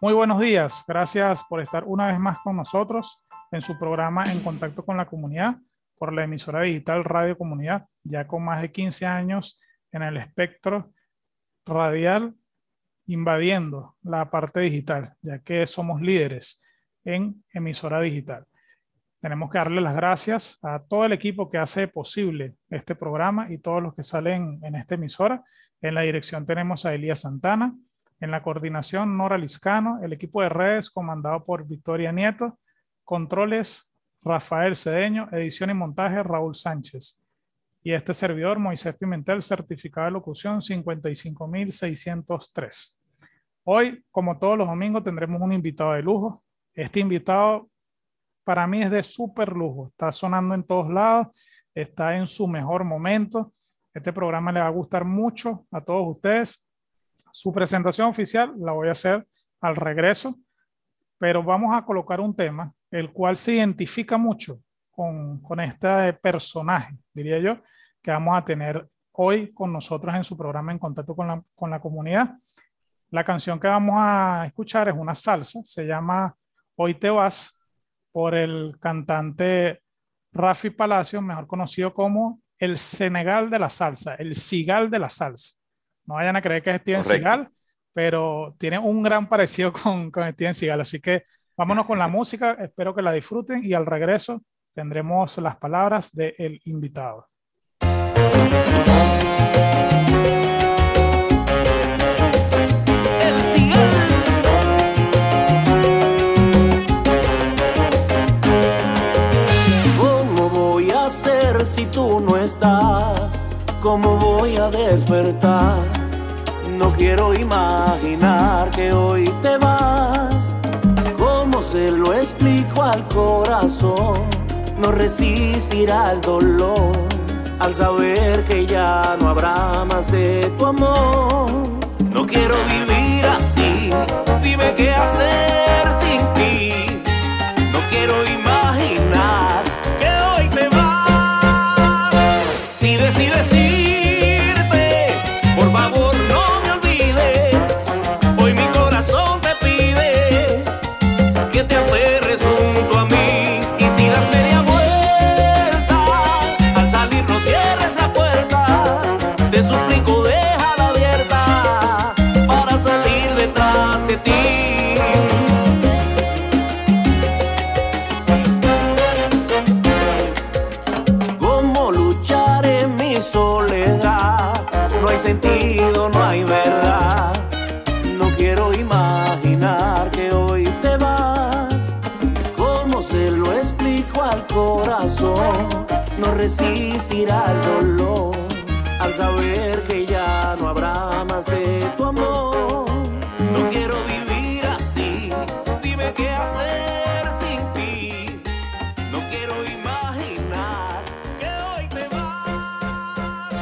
Muy buenos días, gracias por estar una vez más con nosotros en su programa En Contacto con la Comunidad por la emisora digital Radio Comunidad, ya con más de 15 años en el espectro radial, invadiendo la parte digital, ya que somos líderes en emisora digital. Tenemos que darle las gracias a todo el equipo que hace posible este programa y todos los que salen en esta emisora. En la dirección tenemos a Elías Santana, en la coordinación Nora Liscano, el equipo de redes comandado por Victoria Nieto, controles Rafael Cedeño, edición y montaje Raúl Sánchez. Y este servidor, Moisés Pimentel, certificado de locución 55603. Hoy, como todos los domingos, tendremos un invitado de lujo. Este invitado para mí es de súper lujo. Está sonando en todos lados, está en su mejor momento. Este programa le va a gustar mucho a todos ustedes. Su presentación oficial la voy a hacer al regreso, pero vamos a colocar un tema el cual se identifica mucho con, con este personaje, diría yo, que vamos a tener hoy con nosotros en su programa en contacto con la, con la comunidad. La canción que vamos a escuchar es una salsa, se llama Hoy te vas, por el cantante Rafi Palacio, mejor conocido como el Senegal de la salsa, el Sigal de la salsa. No vayan a creer que es Steven Seagal, pero tiene un gran parecido con, con Steven Seagal. Así que vámonos con la música, espero que la disfruten y al regreso tendremos las palabras del invitado. ¿Cómo voy a hacer si tú no estás? ¿Cómo voy a despertar? No quiero imaginar que hoy te vas. ¿Cómo se lo explico al corazón? No resistirá el dolor al saber que ya no habrá más de tu amor. No quiero vivir así, dime qué hacer sin ti. No quiero imaginar el dolor al saber que ya no habrá más de tu amor. No quiero vivir así, dime qué hacer sin ti. No quiero imaginar que hoy te vas.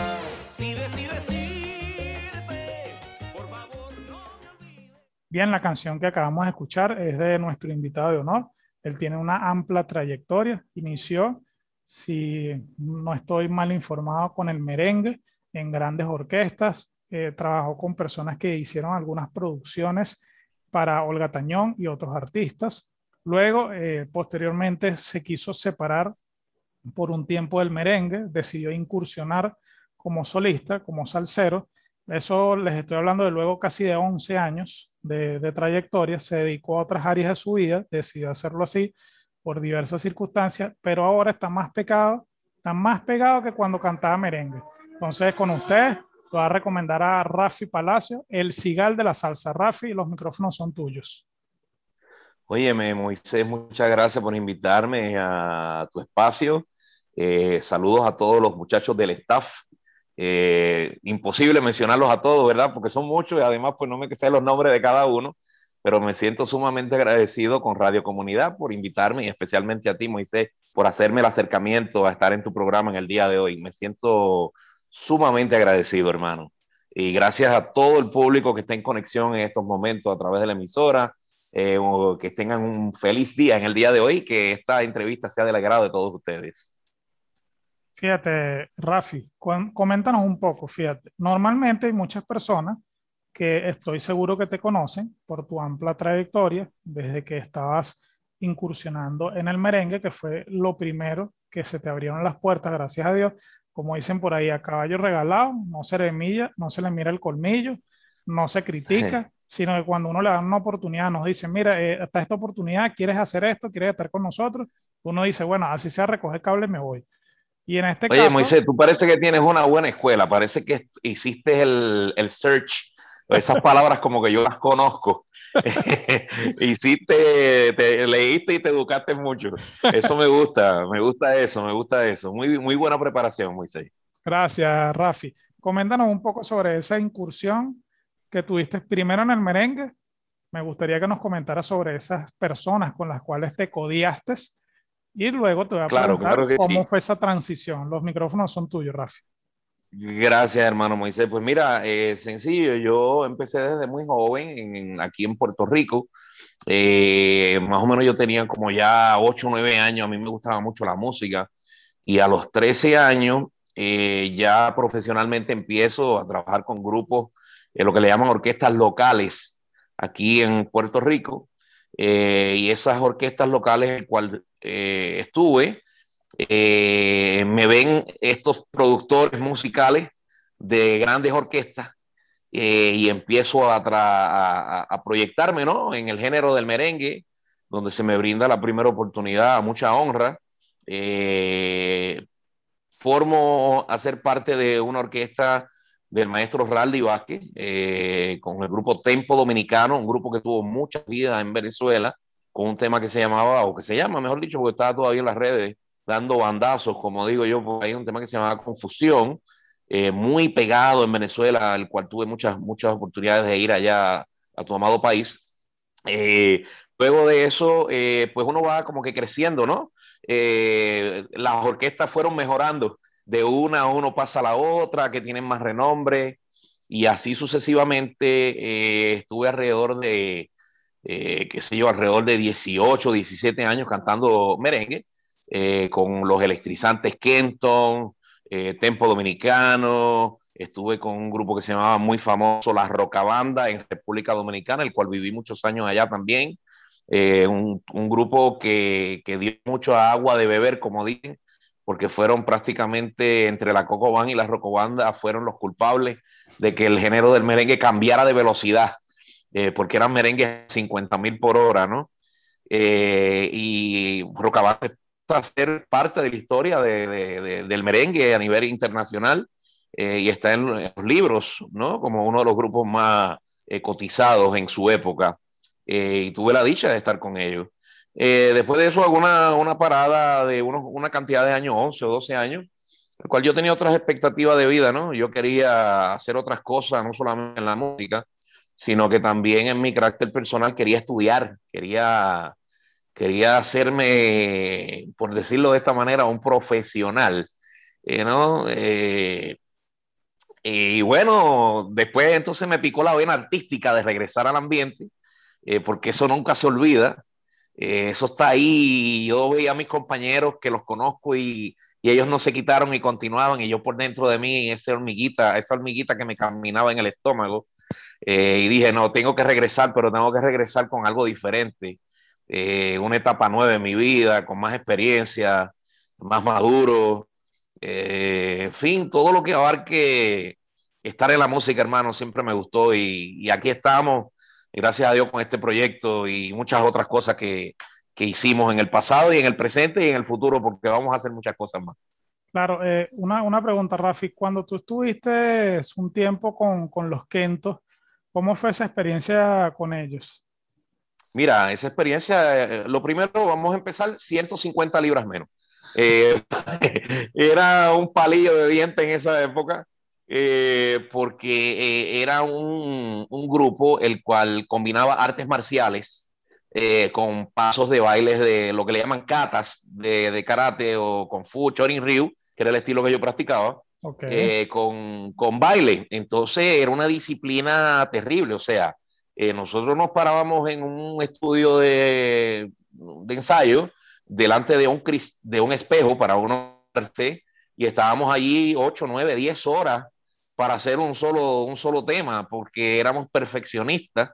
Si decides irte, por favor no me olvides. Bien, la canción que acabamos de escuchar es de nuestro invitado de honor. Él tiene una amplia trayectoria. Inició si no estoy mal informado, con el merengue en grandes orquestas. Eh, trabajó con personas que hicieron algunas producciones para Olga Tañón y otros artistas. Luego, eh, posteriormente, se quiso separar por un tiempo del merengue, decidió incursionar como solista, como salsero. Eso les estoy hablando de luego casi de 11 años de, de trayectoria. Se dedicó a otras áreas de su vida, decidió hacerlo así por diversas circunstancias, pero ahora está más pegado, está más pegado que cuando cantaba merengue. Entonces, con ustedes, voy a recomendar a Rafi Palacio, el cigal de la salsa. Rafi, los micrófonos son tuyos. Óyeme, Moisés, muchas gracias por invitarme a tu espacio. Eh, saludos a todos los muchachos del staff. Eh, imposible mencionarlos a todos, ¿verdad? Porque son muchos y además pues no me sé los nombres de cada uno, pero me siento sumamente agradecido con Radio Comunidad por invitarme y especialmente a ti, Moisés, por hacerme el acercamiento a estar en tu programa en el día de hoy. Me siento sumamente agradecido, hermano. Y gracias a todo el público que está en conexión en estos momentos a través de la emisora, eh, que tengan un feliz día en el día de hoy, que esta entrevista sea del agrado de todos ustedes. Fíjate, Rafi, coméntanos un poco, fíjate. Normalmente hay muchas personas que estoy seguro que te conocen por tu amplia trayectoria desde que estabas incursionando en el merengue, que fue lo primero que se te abrieron las puertas, gracias a Dios. Como dicen por ahí, a caballo regalado, no se le mira, no se le mira el colmillo, no se critica, sino que cuando uno le da una oportunidad, nos dice, mira, eh, está esta oportunidad, ¿quieres hacer esto? ¿Quieres estar con nosotros? Uno dice, bueno, así sea, recoger cable, me voy. Y en este Oye, caso... Moisés, tú parece que tienes una buena escuela, parece que hiciste el, el search esas palabras como que yo las conozco. Hiciste, te leíste y te educaste mucho. Eso me gusta, me gusta eso, me gusta eso. Muy, muy buena preparación, Moisés. Gracias, Rafi. Coméntanos un poco sobre esa incursión que tuviste primero en el merengue. Me gustaría que nos comentaras sobre esas personas con las cuales te codiaste y luego te voy a claro, preguntar claro cómo sí. fue esa transición. Los micrófonos son tuyos, Rafi. Gracias, hermano Moisés. Pues mira, eh, sencillo, yo empecé desde muy joven en, aquí en Puerto Rico. Eh, más o menos yo tenía como ya 8 o 9 años, a mí me gustaba mucho la música y a los 13 años eh, ya profesionalmente empiezo a trabajar con grupos, eh, lo que le llaman orquestas locales aquí en Puerto Rico. Eh, y esas orquestas locales en cual eh, estuve, eh, me ven estos productores musicales de grandes orquestas eh, y empiezo a, proyectarme ¿no? en el género del merengue, donde se me brinda la primera oportunidad, mucha honra. Eh, formo a ser parte de una orquesta del maestro Raldi Vázquez, eh, con el grupo Tempo Dominicano, un grupo que tuvo mucha vida en Venezuela, con un tema que se llamaba, o que se llama, mejor dicho, porque estaba todavía en las redes, dando bandazos, como digo yo, ahí un tema que se llamaba Confusión, eh, muy pegado en Venezuela, al cual tuve muchas, muchas oportunidades de ir allá a tu amado país. Eh, luego de eso, eh, pues uno va como que creciendo, ¿no? Eh, las orquestas fueron mejorando, de una a uno pasa a la otra, que tienen más renombre, y así sucesivamente estuve alrededor de, qué sé yo, alrededor de 18, 17 años cantando merengue eh, con los electrizantes Kenton, eh, Tempo Dominicano, estuve con un grupo que se llamaba muy famoso La Rocabanda en República Dominicana, el cual viví muchos años allá también, eh, un, un, grupo que, que, dio mucho agua de beber, como dicen, porque fueron prácticamente entre la Cocobán y la Rocobanda, fueron los culpables de que el género del merengue cambiara de velocidad, eh, porque eran merengues 50 mil por hora, ¿no? Eh, y Rocabanda a parte de la historia de, de, de, del merengue a nivel internacional eh, y está en, los libros, ¿no? Como uno de los grupos más eh, cotizados en su época. Eh, y tuve la dicha de estar con ellos. después de eso, hago una, una parada de unos, una cantidad de años, 11 o 12 años, el cual yo tenía otras expectativas de vida, ¿no? Yo quería hacer otras cosas, no solamente en la música, sino que también en mi carácter personal quería estudiar, quería quería hacerme, por decirlo de esta manera, un profesional, eh, ¿no? Eh, y bueno, después entonces me picó la vena artística de regresar al ambiente, eh, porque eso nunca se olvida, eh, eso está ahí, yo veía a mis compañeros que los conozco y, ellos no se quitaron y continuaban, y yo por dentro de mí, esa hormiguita, esa hormiguita que me caminaba en el estómago, eh, y dije, no, tengo que regresar, pero tengo que regresar con algo diferente eh, una etapa nueva en mi vida, con más experiencia, más maduro, eh, en fin, todo lo que abarque estar en la música, hermano, siempre me gustó y, aquí estamos, gracias a Dios, con este proyecto y muchas otras cosas que, que, hicimos en el pasado y en el presente y en el futuro, porque vamos a hacer muchas cosas más. Claro, eh, una, una, pregunta, Rafi, cuando tú estuviste un tiempo con, con los Kentos, ¿cómo fue esa experiencia con ellos? Mira, esa experiencia, lo primero, vamos a empezar 150 libras menos. Eh, era un palillo de diente en esa época, eh, porque eh, era un, un, grupo el cual combinaba artes marciales eh, con pasos de bailes de lo que le llaman katas de, de karate o kung fu, chorin ryu, que era el estilo que yo practicaba. Okay. con, con baile. Entonces era una disciplina terrible, o sea, eh, nosotros nos parábamos en un estudio de, de ensayo delante de un, de un espejo para uno verse y estábamos allí 8, 9, 10 horas para hacer un solo, un solo tema, porque éramos perfeccionistas.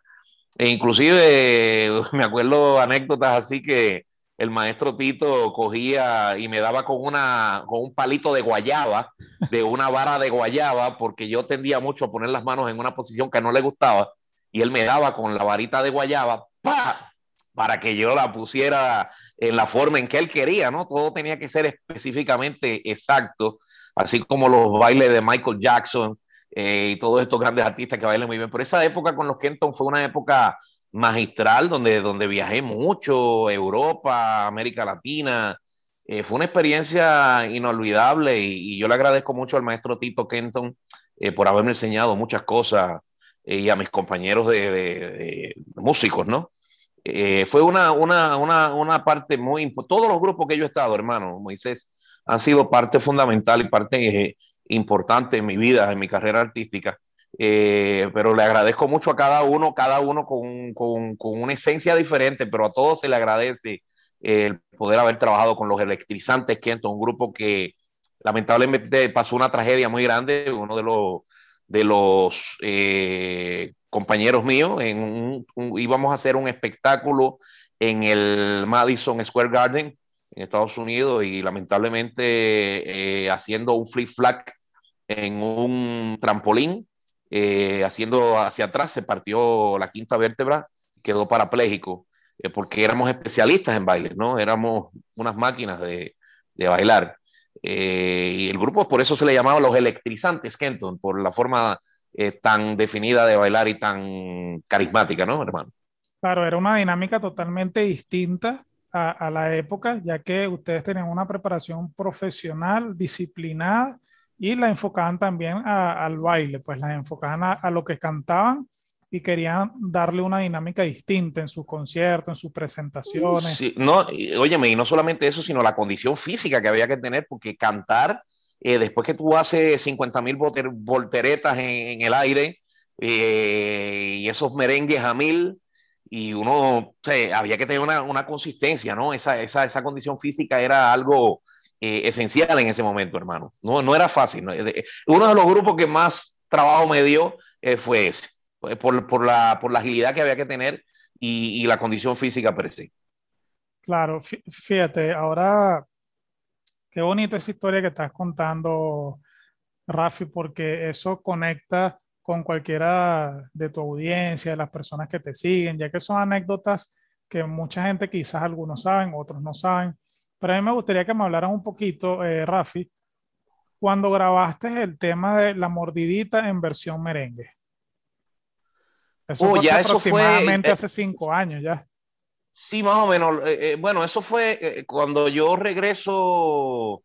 E inclusive me acuerdo anécdotas así que el maestro Tito cogía y me daba con, una, con un palito de guayaba, de una vara de guayaba, porque yo tendía mucho a poner las manos en una posición que no le gustaba, y él me daba con la varita de guayaba, ¡pa! para que yo la pusiera en la forma en que él quería, ¿no? Todo tenía que ser específicamente exacto, así como los bailes de Michael Jackson eh, y todos estos grandes artistas que bailan muy bien. Pero esa época con los Kenton fue una época magistral donde, donde viajé mucho, Europa, América Latina. Eh, fue una experiencia inolvidable y, yo le agradezco mucho al maestro Tito Kenton eh, por haberme enseñado muchas cosas y a mis compañeros de, de músicos, ¿no? Eh, fue una, una, una, una, parte muy importante. Todos los grupos que yo he estado, hermano, Moisés, han sido parte fundamental y parte eh, importante en mi vida, en mi carrera artística. Eh, pero le agradezco mucho a cada uno, cada uno con, con, con, una esencia diferente, pero a todos se le agradece el poder haber trabajado con los electrizantes Kenton, un grupo que lamentablemente pasó una tragedia muy grande, uno de los, de los compañeros míos, en íbamos a hacer un espectáculo en el Madison Square Garden en Estados Unidos y lamentablemente eh, haciendo un flip flag en un trampolín, eh, haciendo hacia atrás, se partió la quinta vértebra, quedó parapléjico, eh, porque éramos especialistas en baile, ¿no? Éramos unas máquinas de, de bailar. Y el grupo por eso se le llamaba los electrizantes Kenton, por la forma eh, tan definida de bailar y tan carismática, ¿no, hermano? Claro, era una dinámica totalmente distinta a, la época, ya que ustedes tenían una preparación profesional, disciplinada, y la enfocaban también al baile, pues la enfocaban a, lo que cantaban y querían darle una dinámica distinta en sus conciertos, en sus presentaciones. Sí, no, y, óyeme, y no solamente eso, sino la condición física que había que tener, porque cantar eh, después que tú haces 50 mil volteretas en, en, el aire eh, y esos merengues a mil, y uno, o sea, había que tener una, una consistencia, ¿no? Esa, esa, esa, condición física era algo eh, esencial en ese momento, hermano. No, no era fácil. ¿no? Uno de los grupos que más trabajo me dio eh, fue ese, por, por, la, por la agilidad que había que tener y, y la condición física per se. Claro, fíjate, ahora Qué bonita esa historia que estás contando, Rafi, porque eso conecta con cualquiera de tu audiencia, de las personas que te siguen, ya que son anécdotas que mucha gente quizás algunos saben, otros no saben. Pero a mí me gustaría que me hablaran un poquito, eh, Rafi, cuando grabaste el tema de la mordidita en versión merengue. Eso oh, fue ya aproximadamente fue, hace cinco años ya. Sí, más o menos. Eh, eh, bueno, eso fue eh, cuando yo regreso,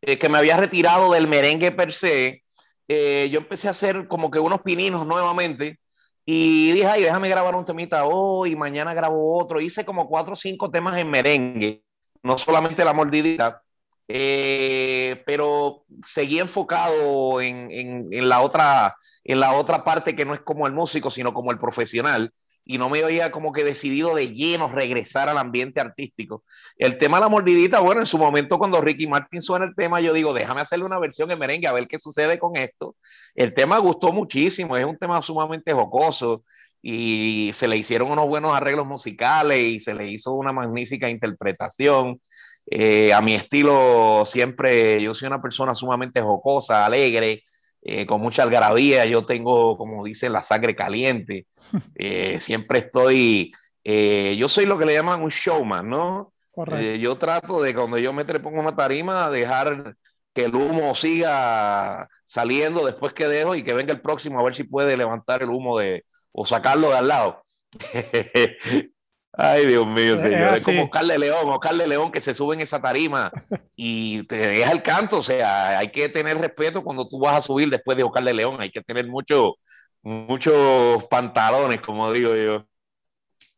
eh, que me había retirado del merengue per se, eh, yo empecé a hacer como que unos pininos nuevamente y dije, ay, déjame grabar un temita hoy, mañana grabo otro. Hice como cuatro o cinco temas en merengue, no solamente la mordidita, pero seguí enfocado en, en, en, la otra, en la otra parte que no es como el músico, sino como el profesional y no me había como que decidido de lleno regresar al ambiente artístico. El tema de la mordidita, bueno, en su momento cuando Ricky Martin suena el tema, yo digo, déjame hacerle una versión en merengue a ver qué sucede con esto. El tema gustó muchísimo, es un tema sumamente jocoso y se le hicieron unos buenos arreglos musicales y se le hizo una magnífica interpretación. Eh, a mi estilo siempre, yo soy una persona sumamente jocosa, alegre, eh, con mucha algarabía, yo tengo, como dicen, la sangre caliente, eh, siempre estoy, eh, yo soy lo que le llaman un showman, ¿no? Eh, yo trato de cuando yo me trepo en una tarima, dejar que el humo siga saliendo después que dejo y que venga el próximo a ver si puede levantar el humo de, o sacarlo de al lado. Ay, Dios mío, señor. Es, como Oscar de León, Oscar de León que se sube en esa tarima y te deja el canto. O sea, hay que tener respeto cuando tú vas a subir después de Oscar de León. Hay que tener mucho, muchos pantalones, como digo yo.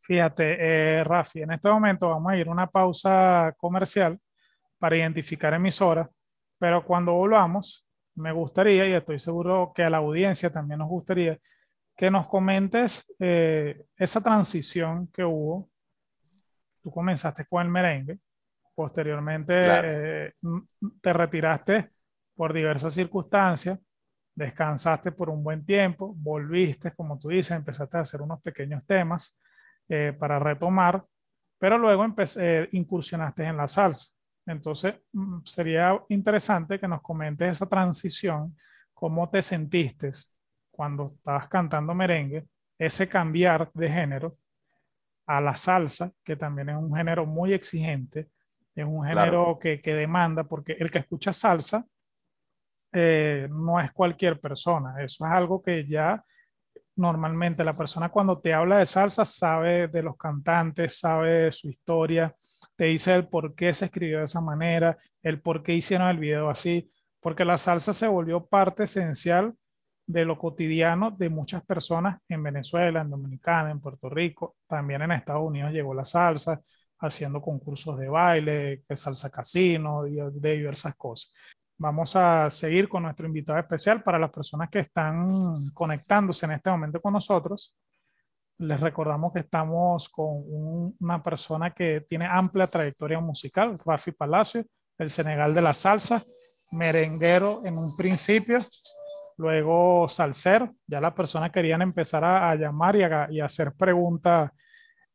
Fíjate, eh, Rafi, en este momento vamos a ir a una pausa comercial para identificar emisoras, pero cuando volvamos, me gustaría, y estoy seguro que a la audiencia también nos gustaría, que nos comentes eh, esa transición que hubo. Tú comenzaste con el merengue, posteriormente claro. eh, te retiraste por diversas circunstancias, descansaste por un buen tiempo, volviste, como tú dices, empezaste a hacer unos pequeños temas eh, para retomar, pero luego empecé, incursionaste en la salsa. Entonces, mm, sería interesante que nos comentes esa transición, cómo te sentiste cuando estabas cantando merengue, ese cambiar de género a la salsa, que también es un género muy exigente, es un género que, que, demanda, porque el que escucha salsa eh, no es cualquier persona, eso es algo que ya normalmente la persona cuando te habla de salsa sabe de los cantantes, sabe su historia, te dice el por qué se escribió de esa manera, el por qué hicieron el video así, porque la salsa se volvió parte esencial de lo cotidiano de muchas personas en Venezuela, en Dominicana, en Puerto Rico, también en Estados Unidos llegó la salsa, haciendo concursos de baile, que salsa casino, de, de diversas cosas. Vamos a seguir con nuestro invitado especial para las personas que están conectándose en este momento con nosotros. Les recordamos que estamos con una persona que tiene amplia trayectoria musical, Rafi Palacio, el Senegal de la salsa, merenguero en un principio, luego salsero. Ya las personas querían empezar a, llamar y a, y a hacer preguntas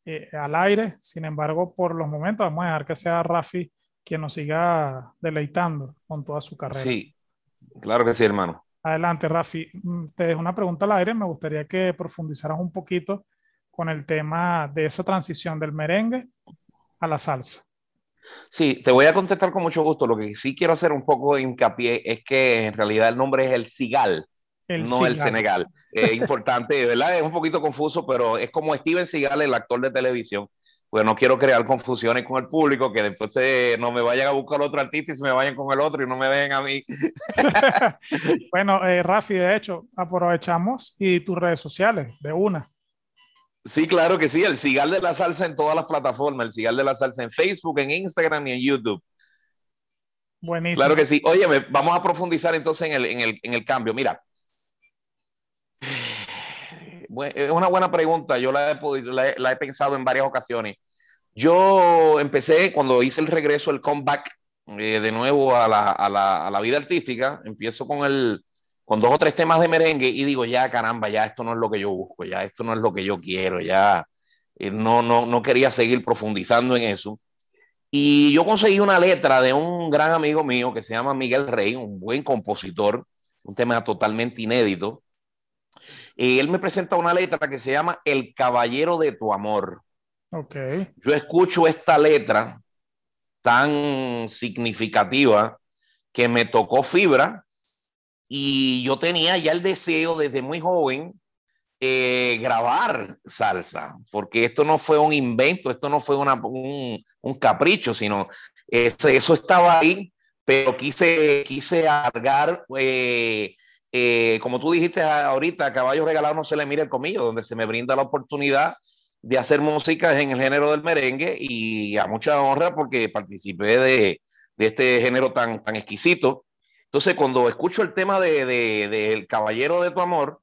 eh, al aire. Sin embargo, por los momentos vamos a dejar que sea Rafi quien nos siga deleitando con toda su carrera. Sí, claro que sí, hermano. Adelante, Rafi. Mm, te dejo una pregunta al aire. Me gustaría que profundizaras un poquito con el tema de esa transición del merengue a la salsa. Sí, te voy a contestar con mucho gusto. Lo que sí quiero hacer un poco de hincapié es que en realidad el nombre es el Sigal, no el Senegal. Es importante, ¿verdad? Es un poquito confuso, pero es como Steven Seagal, el actor de televisión. Pues no quiero crear confusiones con el público, que después no me vayan a buscar otro artista y se me vayan con el otro y no me dejen a mí. bueno, eh, Rafi, de hecho, aprovechamos y tus redes sociales, de una. Sí, claro que sí, el Cigal de la Salsa en todas las plataformas, el Cigal de la Salsa en Facebook, en Instagram y en YouTube. Buenísimo. Claro que sí. Oye, vamos a profundizar entonces en el, en el, en el cambio. Mira, es una buena pregunta. Yo la he, la, he, pensado en varias ocasiones. Yo empecé cuando hice el regreso, el comeback eh, de nuevo a la, a, la, a la, vida artística. Empiezo con, el, con dos o tres temas de merengue y digo, ya caramba, ya esto no es lo que yo busco, ya esto no es lo que yo quiero, ya eh, no, no, no quería seguir profundizando en eso. Y yo conseguí una letra de un gran amigo mío que se llama Miguel Rey, un buen compositor, un tema totalmente inédito. Y él me presenta una letra que se llama El Caballero de tu Amor. Okay. Yo escucho esta letra tan significativa que me tocó fibra y yo tenía ya el deseo desde muy joven eh, grabar salsa, porque esto no fue un invento, esto no fue un, un, capricho, sino ese, eso estaba ahí, pero quise, quise alargar eh, eh, como tú dijiste ahorita, a caballo regalado no se le mira el comillo, donde se me brinda la oportunidad de hacer música en el género del merengue y a mucha honra porque participé de, de este género tan, tan exquisito. Entonces, cuando escucho el tema de, de, Caballero de tu Amor,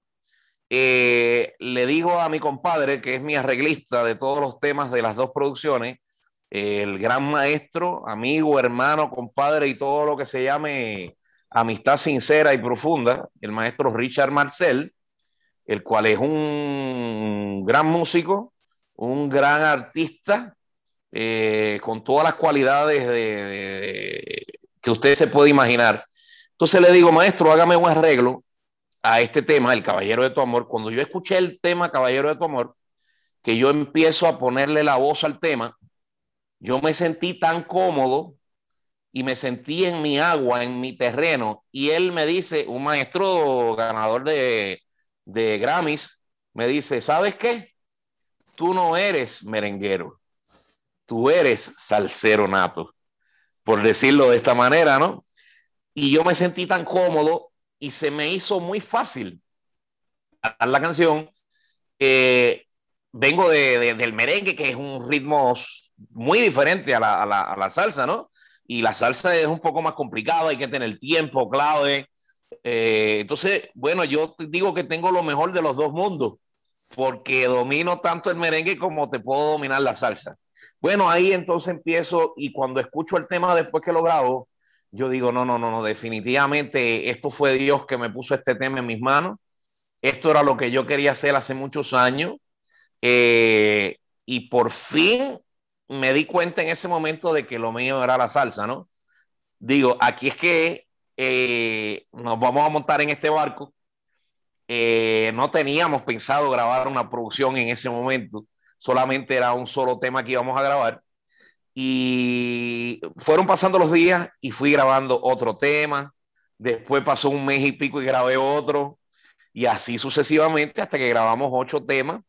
eh, le digo a mi compadre, que es mi arreglista de todos los temas de las dos producciones, el gran maestro, amigo, hermano, compadre y todo lo que se llame Amistad Sincera y Profunda, el maestro Richard Marcel, el cual es un gran músico, un gran artista, eh, con todas las cualidades que usted se puede imaginar. Entonces le digo, maestro, hágame un arreglo a este tema, El Caballero de tu Amor. Cuando yo escuché el tema Caballero de tu Amor, que yo empiezo a ponerle la voz al tema, yo me sentí tan cómodo y me sentí en mi agua, en mi terreno, y él me dice, un maestro ganador de, de Grammys, me dice, ¿sabes qué? Tú no eres merenguero, tú eres salsero nato, por decirlo de esta manera, ¿no? Y yo me sentí tan cómodo y se me hizo muy fácil la canción. vengo de, del merengue, que es un ritmo muy diferente a la, a la, a la salsa, ¿no? y la salsa es un poco más complicada, hay que tener tiempo clave. Eh, entonces, bueno, yo digo que tengo lo mejor de los dos mundos, porque domino tanto el merengue como te puedo dominar la salsa. Bueno, ahí entonces empiezo y cuando escucho el tema después que lo grabo, yo digo, no, no, no, no, definitivamente esto fue Dios que me puso este tema en mis manos. Esto era lo que yo quería hacer hace muchos años. Eh, y por fin me di cuenta en ese momento de que lo mío era la salsa, ¿no? Digo, aquí es que eh, nos vamos a montar en este barco. Eh, no teníamos pensado grabar una producción en ese momento, solamente era un solo tema que íbamos a grabar. Y fueron pasando los días y fui grabando otro tema. Después pasó un mes y pico y grabé otro. Y así sucesivamente hasta que grabamos ocho temas,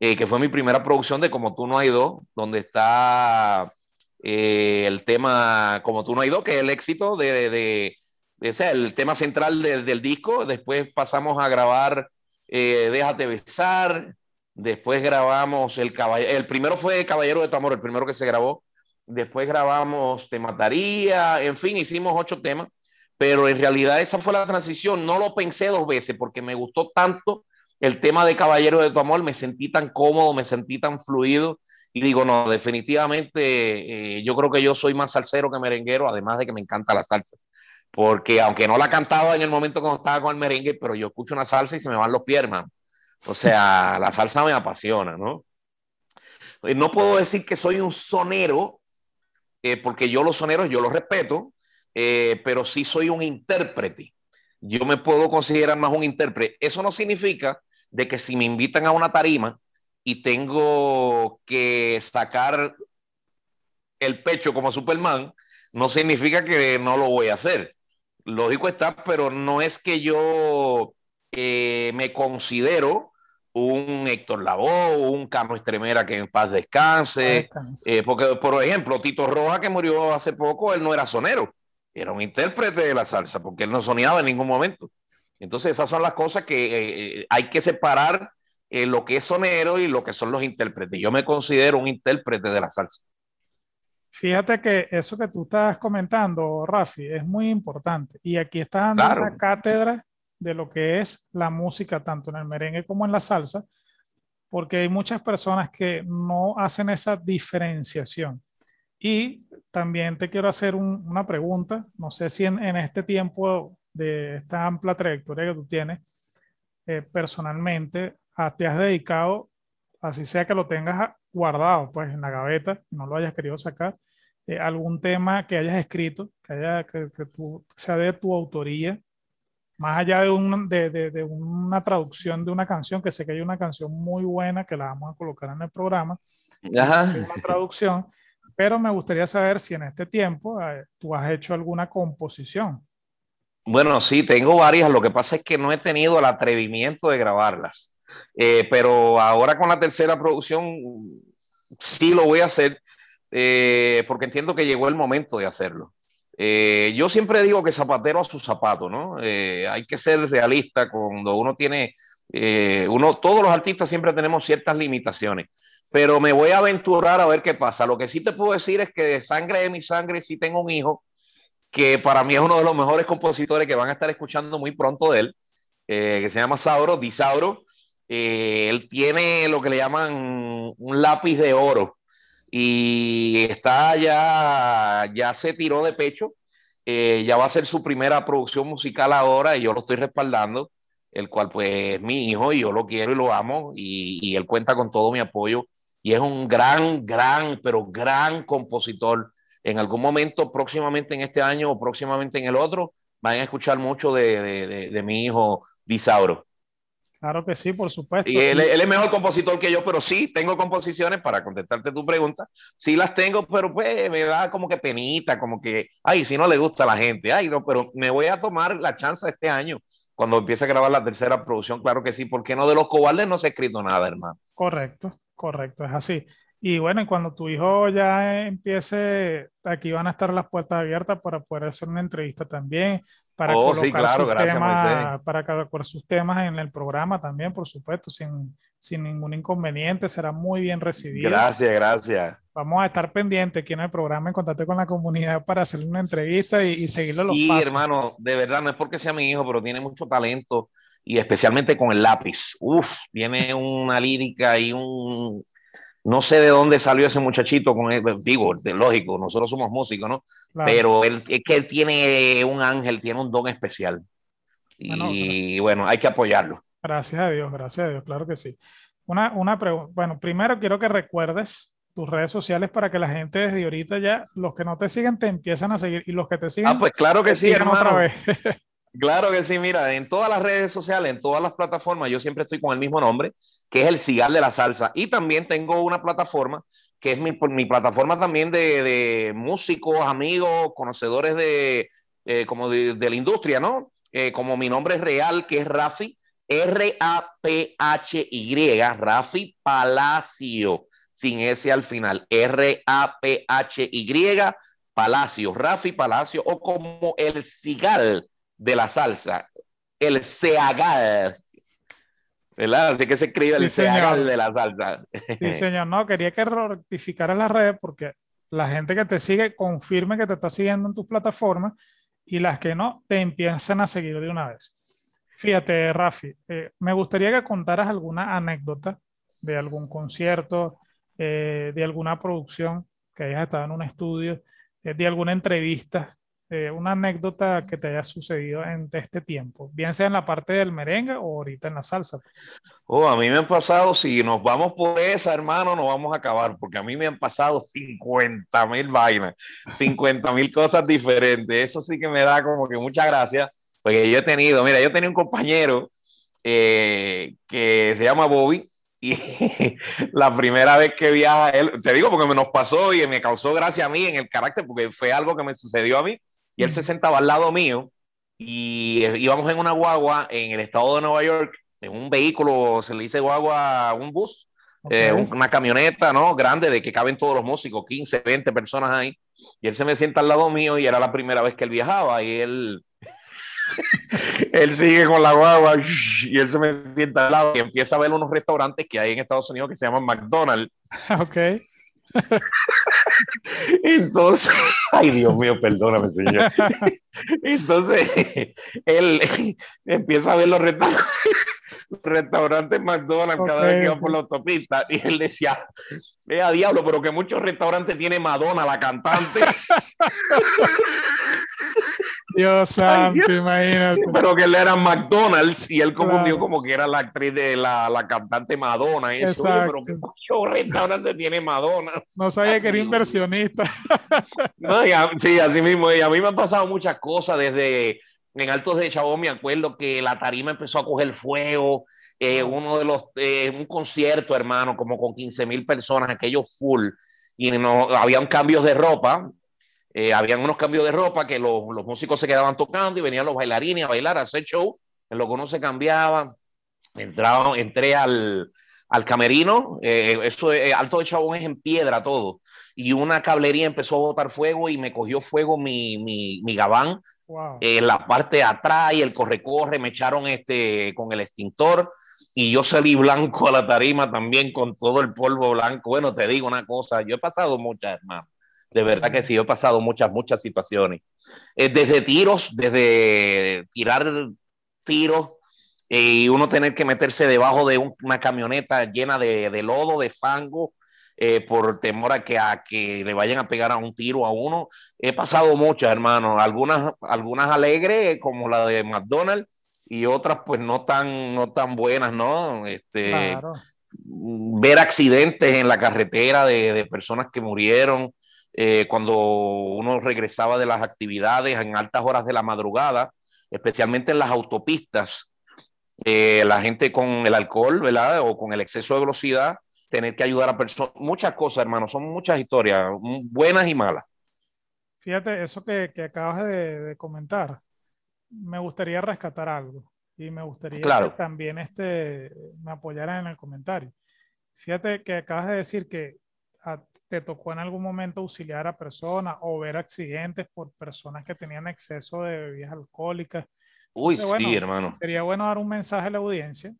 eh, que fue mi primera producción de Como tú no hay dos, donde está eh, el tema Como tú no hay dos, que es el éxito de, de, el tema central del disco. Después pasamos a grabar eh, Déjate besar. Después grabamos el caballero. El primero fue Caballero de tu amor, el primero que se grabó. Después grabamos Te mataría. En fin, hicimos ocho temas. Pero en realidad esa fue la transición. No lo pensé dos veces porque me gustó tanto el tema de Caballero de tu amor. Me sentí tan cómodo, me sentí tan fluido y digo, no, definitivamente eh, yo creo que yo soy más salsero que merenguero, además de que me encanta la salsa. Porque aunque no la cantaba en el momento cuando estaba con el merengue, pero yo escucho una salsa y se me van los pies, hermano. O sea, la salsa me apasiona, ¿no? Eh, no puedo decir que soy un sonero, eh, porque yo los soneros yo los respeto, pero sí soy un intérprete. Yo me puedo considerar más un intérprete. Eso no significa de que si me invitan a una tarima, y tengo que sacar el pecho como Superman, no significa que no lo voy a hacer. Lógico está, pero no es que yo eh, me considero un Héctor Lavoe, un Carlos Estremera que en paz descanse, eh, porque por ejemplo, Tito Roja que murió hace poco, él no era sonero, era un intérprete de la salsa, porque él no soñaba en ningún momento. Entonces esas son las cosas que eh, hay que separar eh, lo que es sonero y lo que son los intérpretes. Yo me considero un intérprete de la salsa. Fíjate que eso que tú estás comentando, Rafi, es muy importante. Y aquí está dando una cátedra de lo que es la música, tanto en el merengue como en la salsa, porque hay muchas personas que no hacen esa diferenciación. Y también te quiero hacer una pregunta, no sé si en, este tiempo de esta amplia trayectoria que tú tienes, eh, personalmente, te has dedicado, así sea que lo tengas guardado pues en la gaveta, no lo hayas querido sacar, eh, algún tema que hayas escrito, que, haya, que, sea de tu autoría, más allá de, un, de, de, una traducción de una canción, que sé que hay una canción muy buena que la vamos a colocar en el programa, Ajá. una traducción, pero me gustaría saber si en este tiempo eh, tú has hecho alguna composición. Bueno, sí, tengo varias, lo que pasa es que no he tenido el atrevimiento de grabarlas. Eh, pero ahora con la tercera producción sí lo voy a hacer eh, porque entiendo que llegó el momento de hacerlo. Eh, yo siempre digo que zapatero a su zapato, ¿no? hay que ser realista cuando uno tiene, uno, todos los artistas siempre tenemos ciertas limitaciones, pero me voy a aventurar a ver qué pasa. Lo que sí te puedo decir es que de sangre de mi sangre sí tengo un hijo que para mí es uno de los mejores compositores que van a estar escuchando muy pronto de él, que se llama Sauro, Disauro. Eh, él tiene lo que le llaman un lápiz de oro y está ya, ya se tiró de pecho. Eh, ya va a ser su primera producción musical ahora y yo lo estoy respaldando, el cual pues es mi hijo y yo lo quiero y lo amo y, él cuenta con todo mi apoyo y es un gran, gran, pero gran compositor. En algún momento, próximamente en este año o próximamente en el otro, van a escuchar mucho de, de mi hijo Disauro. Claro que sí, por supuesto. Y él, es mejor compositor que yo, pero sí tengo composiciones para contestarte tu pregunta. Sí las tengo, pero pues me da como que penita, como que, ay, si no le gusta a la gente, ay, no, pero me voy a tomar la chance este año cuando empiece a grabar la tercera producción, claro que sí, porque no de los cobardes no se ha escrito nada, hermano. Correcto, correcto, es así. Y bueno, cuando tu hijo ya empiece, aquí van a estar las puertas abiertas para poder hacer una entrevista también, para oh, colocar sus temas, para colocar sus temas en el programa también, por supuesto, sin, sin ningún inconveniente, será muy bien recibido. Gracias, gracias. Vamos a estar pendientes aquí en el programa en contacto con la comunidad para hacerle una entrevista y, y seguirlo los sí, hermano, de verdad, no es porque sea mi hijo, pero tiene mucho talento y especialmente con el lápiz. Uf, tiene una lírica y un no sé de dónde salió ese muchachito con él, digo, lógico, nosotros somos músicos, ¿no? Pero él, es que él tiene un ángel, tiene un don especial. Y bueno, hay que apoyarlo. Gracias a Dios, gracias a Dios, claro que sí. Una, una pregunta, bueno, primero quiero que recuerdes tus redes sociales para que la gente desde ahorita ya, los que no te siguen, te empiezan a seguir y los que te siguen. Ah, pues claro que sí, hermano. Otra vez. claro que sí, mira, en todas las redes sociales, en todas las plataformas, yo siempre estoy con el mismo nombre, que es el Cigal de la Salsa. Y también tengo una plataforma que es mi, plataforma también de, de, músicos, amigos, conocedores de, eh, como de, de, la industria, ¿no? Eh, como mi nombre es real, que es Rafi, R-A-P-H-Y, Rafi Palacio sin S al final. R-A-P-H-Y, Palacio, Rafi Palacio, o como el cigal de la salsa, el seagal. ¿Verdad? Así que se escribe el seagal de la salsa. Sí, señor. No, quería que rectificara las redes porque la gente que te sigue confirme que te está siguiendo en tus plataformas y las que no te empiezan a seguir de una vez. Fíjate, Rafi, eh, me gustaría que contaras alguna anécdota de algún concierto, eh, de alguna producción que hayas estado en un estudio, eh, de alguna entrevista, eh, una anécdota que te haya sucedido en este tiempo, bien sea en la parte del merengue o ahorita en la salsa. Oh, a mí me han pasado, si nos vamos por esa, hermano, nos vamos a acabar, porque a mí me han pasado 50 mil vainas, 50 mil cosas diferentes. Eso sí que me da como que mucha gracia, porque yo he tenido, mira, yo tenía un compañero que se llama Bobby, y la primera vez que viaja él, te digo porque me nos pasó y me causó gracia a mí en el carácter, porque fue algo que me sucedió a mí, y él se sentaba al lado mío y íbamos en una guagua en el estado de Nueva York, en un vehículo, se le dice guagua, un bus, eh, una camioneta, ¿no? Grande, de que caben todos los músicos, 15, 20 personas ahí, y él se me sienta al lado mío y era la primera vez que él viajaba y él él sigue con la guagua y él se me sienta al lado y empieza a ver unos restaurantes que hay en Estados Unidos que se llaman McDonald's. Ok. Entonces, ay Dios mío, perdóname, señor. Entonces, él empieza a ver los restaurantes, McDonald's cada vez que va por la autopista y él decía, eh, a diablo, pero que muchos restaurantes tiene Madonna, la cantante. Dios santo, imagínate. Pero que él era McDonald's y él confundió como que era la actriz de la, la cantante Madonna. Y eso, pero que restaurante tiene Madonna. No sabía que era inversionista. no, sí, así mismo. Y a mí me han pasado muchas cosas desde en Altos de Chabón, me acuerdo que la tarima empezó a coger fuego. Eh, uno de los, eh, un concierto, hermano, como con 15 mil personas, aquello full, y no, habían cambios de ropa, eh, habían unos cambios de ropa que los, los, músicos se quedaban tocando y venían los bailarines a bailar, a hacer show, en lo que uno se cambiaba, entraba, entré al, al camerino, eh, eso eh, Alto de Chabón es en piedra todo, y una cablería empezó a botar fuego y me cogió fuego mi, mi, mi gabán, wow. en la parte de atrás y el corre-corre, me echaron este, con el extintor, y yo salí blanco a la tarima también con todo el polvo blanco. Bueno, te digo una cosa, yo he pasado muchas, hermano. De verdad que sí, he pasado muchas, muchas situaciones. Eh, desde tiros, desde tirar tiros eh, y uno tener que meterse debajo de un, una camioneta llena de, de, lodo, de fango, eh, por temor a que, a que le vayan a pegar a un tiro a uno. He pasado muchas, hermano. Algunas, algunas alegres, como la de McDonald's, y otras pues no tan, no tan buenas, ¿no? Este, claro. Ver accidentes en la carretera de, de personas que murieron eh, cuando uno regresaba de las actividades en altas horas de la madrugada, especialmente en las autopistas, eh, la gente con el alcohol, ¿verdad? O con el exceso de velocidad, tener que ayudar a personas, muchas cosas, hermano, son muchas historias, buenas y malas. Fíjate, eso que, que acabas de, de, comentar, me gustaría rescatar algo y me gustaría claro. que también este, me apoyaran en el comentario. Fíjate que acabas de decir que a, te tocó en algún momento auxiliar a personas o ver accidentes por personas que tenían exceso de bebidas alcohólicas. Uy, Entonces, bueno, sí, hermano. Sería bueno dar un mensaje a la audiencia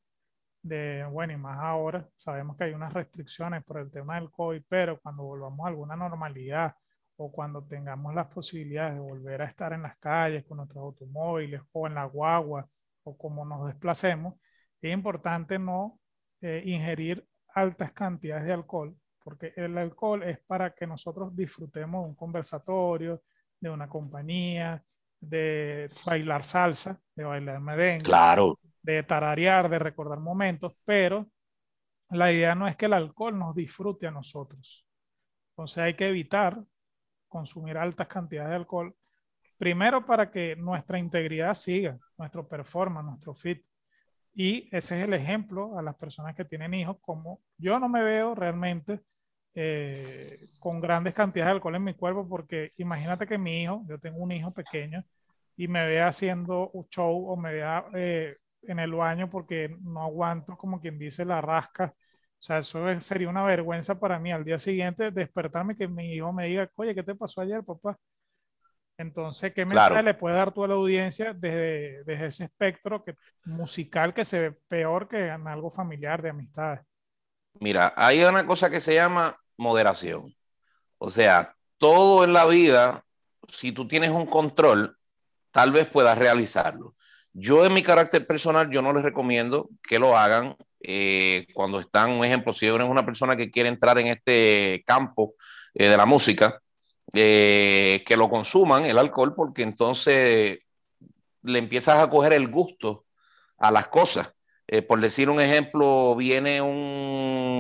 de, bueno, y más ahora, sabemos que hay unas restricciones por el tema del COVID, pero cuando volvamos a alguna normalidad o cuando tengamos las posibilidades de volver a estar en las calles con nuestros automóviles o en la guagua o como nos desplacemos, es importante no eh, ingerir altas cantidades de alcohol porque el alcohol es para que nosotros disfrutemos de un conversatorio, de una compañía, de bailar salsa, de bailar merengue, claro. de tararear, de recordar momentos, pero la idea no es que el alcohol nos disfrute a nosotros. Entonces hay que evitar consumir altas cantidades de alcohol, primero para que nuestra integridad siga, nuestro performance, nuestro fit. Y ese es el ejemplo a las personas que tienen hijos, como yo no me veo realmente eh, con grandes cantidades de alcohol en mi cuerpo, porque imagínate que mi hijo, yo tengo un hijo pequeño, y me vea haciendo un show o me vea eh, en el baño porque no aguanto, como quien dice, la rasca. O sea, eso sería una vergüenza para mí al día siguiente despertarme que mi hijo me diga, oye, ¿qué te pasó ayer, papá? Entonces, ¿qué mensaje le puede dar tú a la audiencia desde, desde ese espectro que, musical que se ve peor que en algo familiar, de amistades? Mira, hay una cosa que se llama moderación. O sea, todo en la vida, si tú tienes un control, tal vez puedas realizarlo. Yo en mi carácter personal, yo no les recomiendo que lo hagan eh, cuando están, un ejemplo, si eres una persona que quiere entrar en este campo eh, de la música, eh, que lo consuman, el alcohol, porque entonces le empiezas a coger el gusto a las cosas. Eh, por decir un ejemplo, viene un,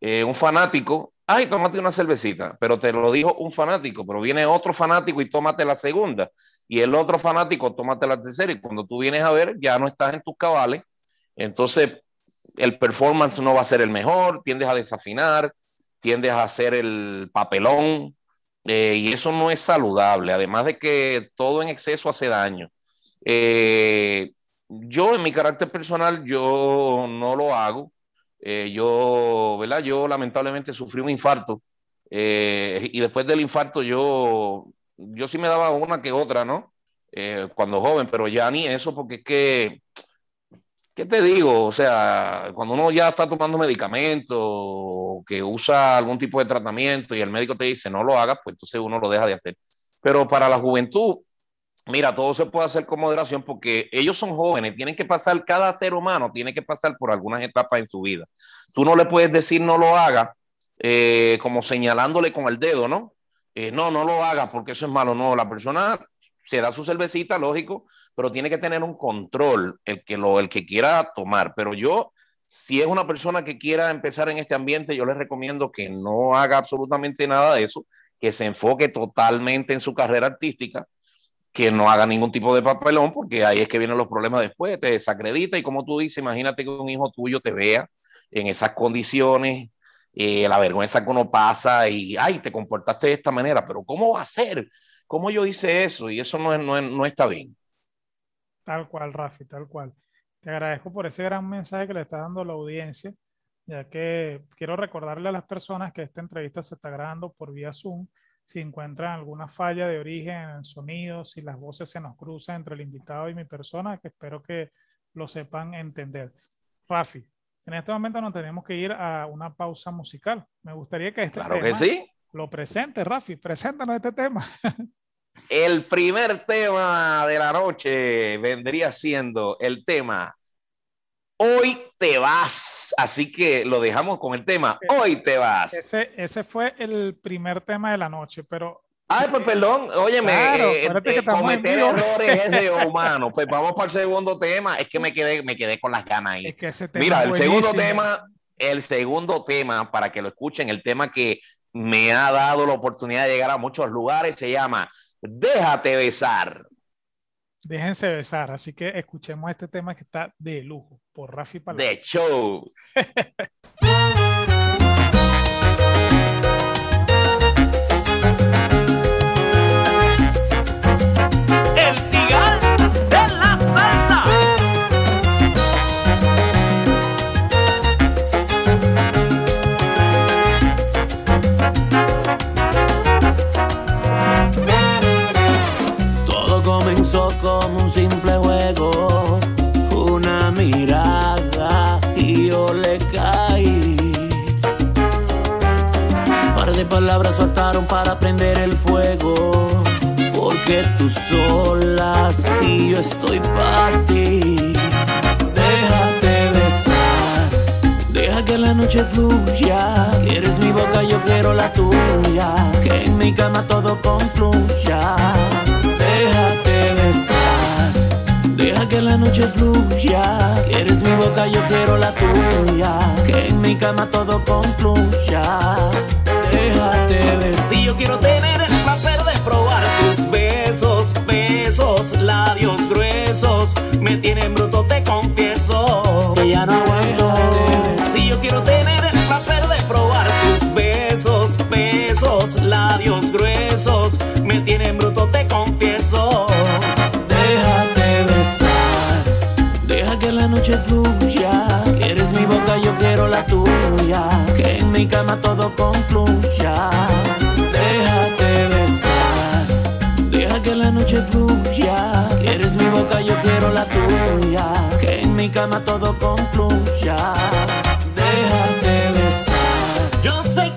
eh, un fanático, ay, tómate una cervecita, pero te lo dijo un fanático, pero viene otro fanático y tómate la segunda, y el otro fanático, tómate la tercera, y cuando tú vienes a ver, ya no estás en tus cabales, entonces el performance no va a ser el mejor, tiendes a desafinar, tiendes a hacer el papelón eh, y eso no es saludable, además de que todo en exceso hace daño. Eh, yo en mi carácter personal, yo no lo hago. Eh, yo, ¿verdad? Yo lamentablemente sufrí un infarto y después del infarto yo, yo sí me daba una que otra, ¿no? cuando joven, pero ya ni eso, porque es que ¿qué te digo? O sea, cuando uno ya está tomando medicamentos, que usa algún tipo de tratamiento y el médico te dice no lo hagas, pues entonces uno lo deja de hacer. Pero para la juventud, mira, todo se puede hacer con moderación porque ellos son jóvenes, tienen que pasar, cada ser humano tiene que pasar por algunas etapas en su vida. Tú no le puedes decir no lo haga eh, como señalándole con el dedo, ¿no? Eh, no, no lo haga porque eso es malo. No, la persona se da su cervecita, lógico, pero tiene que tener un control el que, lo, el que quiera tomar. Pero yo, si es una persona que quiera empezar en este ambiente, yo les recomiendo que no haga absolutamente nada de eso, que se enfoque totalmente en su carrera artística, que no haga ningún tipo de papelón, porque ahí es que vienen los problemas después, te desacredita y como tú dices, imagínate que un hijo tuyo te vea en esas condiciones, eh, la vergüenza que uno pasa y, ay, te comportaste de esta manera, pero ¿cómo va a ser? ¿Cómo yo hice eso? Y eso no, no, no está bien. Tal cual, Rafi, tal cual. Te agradezco por ese gran mensaje que le está dando a la audiencia, ya que quiero recordarle a las personas que esta entrevista se está grabando por vía Zoom. Si encuentran alguna falla de origen en el sonido, si las voces se nos cruzan entre el invitado y mi persona, que espero que lo sepan entender. Rafi, en este momento nos tenemos que ir a una pausa musical. Me gustaría que este claro que sí. lo presente, Rafi. Preséntanos este tema. El primer tema de la noche vendría siendo el tema Hoy te vas. Así que lo dejamos con el tema Hoy te vas. Ese, ese fue el primer tema de la noche, pero Ay, pues perdón, óyeme, eh, eh, cometer errores es de humano. Pues vamos para el segundo tema. Es que me quedé, me quedé con las ganas ahí. Mira, el segundo tema, el segundo tema, para que lo escuchen, el tema que me ha dado la oportunidad de llegar a muchos lugares, se llama Déjate besar. Déjense besar, así que escuchemos este tema que está de lujo por Rafi Palacio. De show. palabras bastaron para prender el fuego, porque tú sola y yo estoy para ti. Déjate besar, deja que la noche fluya. Quieres mi boca, yo quiero la tuya. Que en mi cama todo concluya. Déjate besar, deja que la noche fluya. Quieres mi boca, yo quiero la tuya. Que en mi cama todo concluya. Déjate. Si yo quiero tener el placer de probar tus besos, besos, labios gruesos, me tienen bruto, te confieso. Que ya no aguanto. Si yo quiero tener mi cama todo concluya. Déjate besar, deja que la noche fluya. Quieres mi boca, yo quiero la tuya. Que en mi cama todo concluya. Déjate besar. Yo sé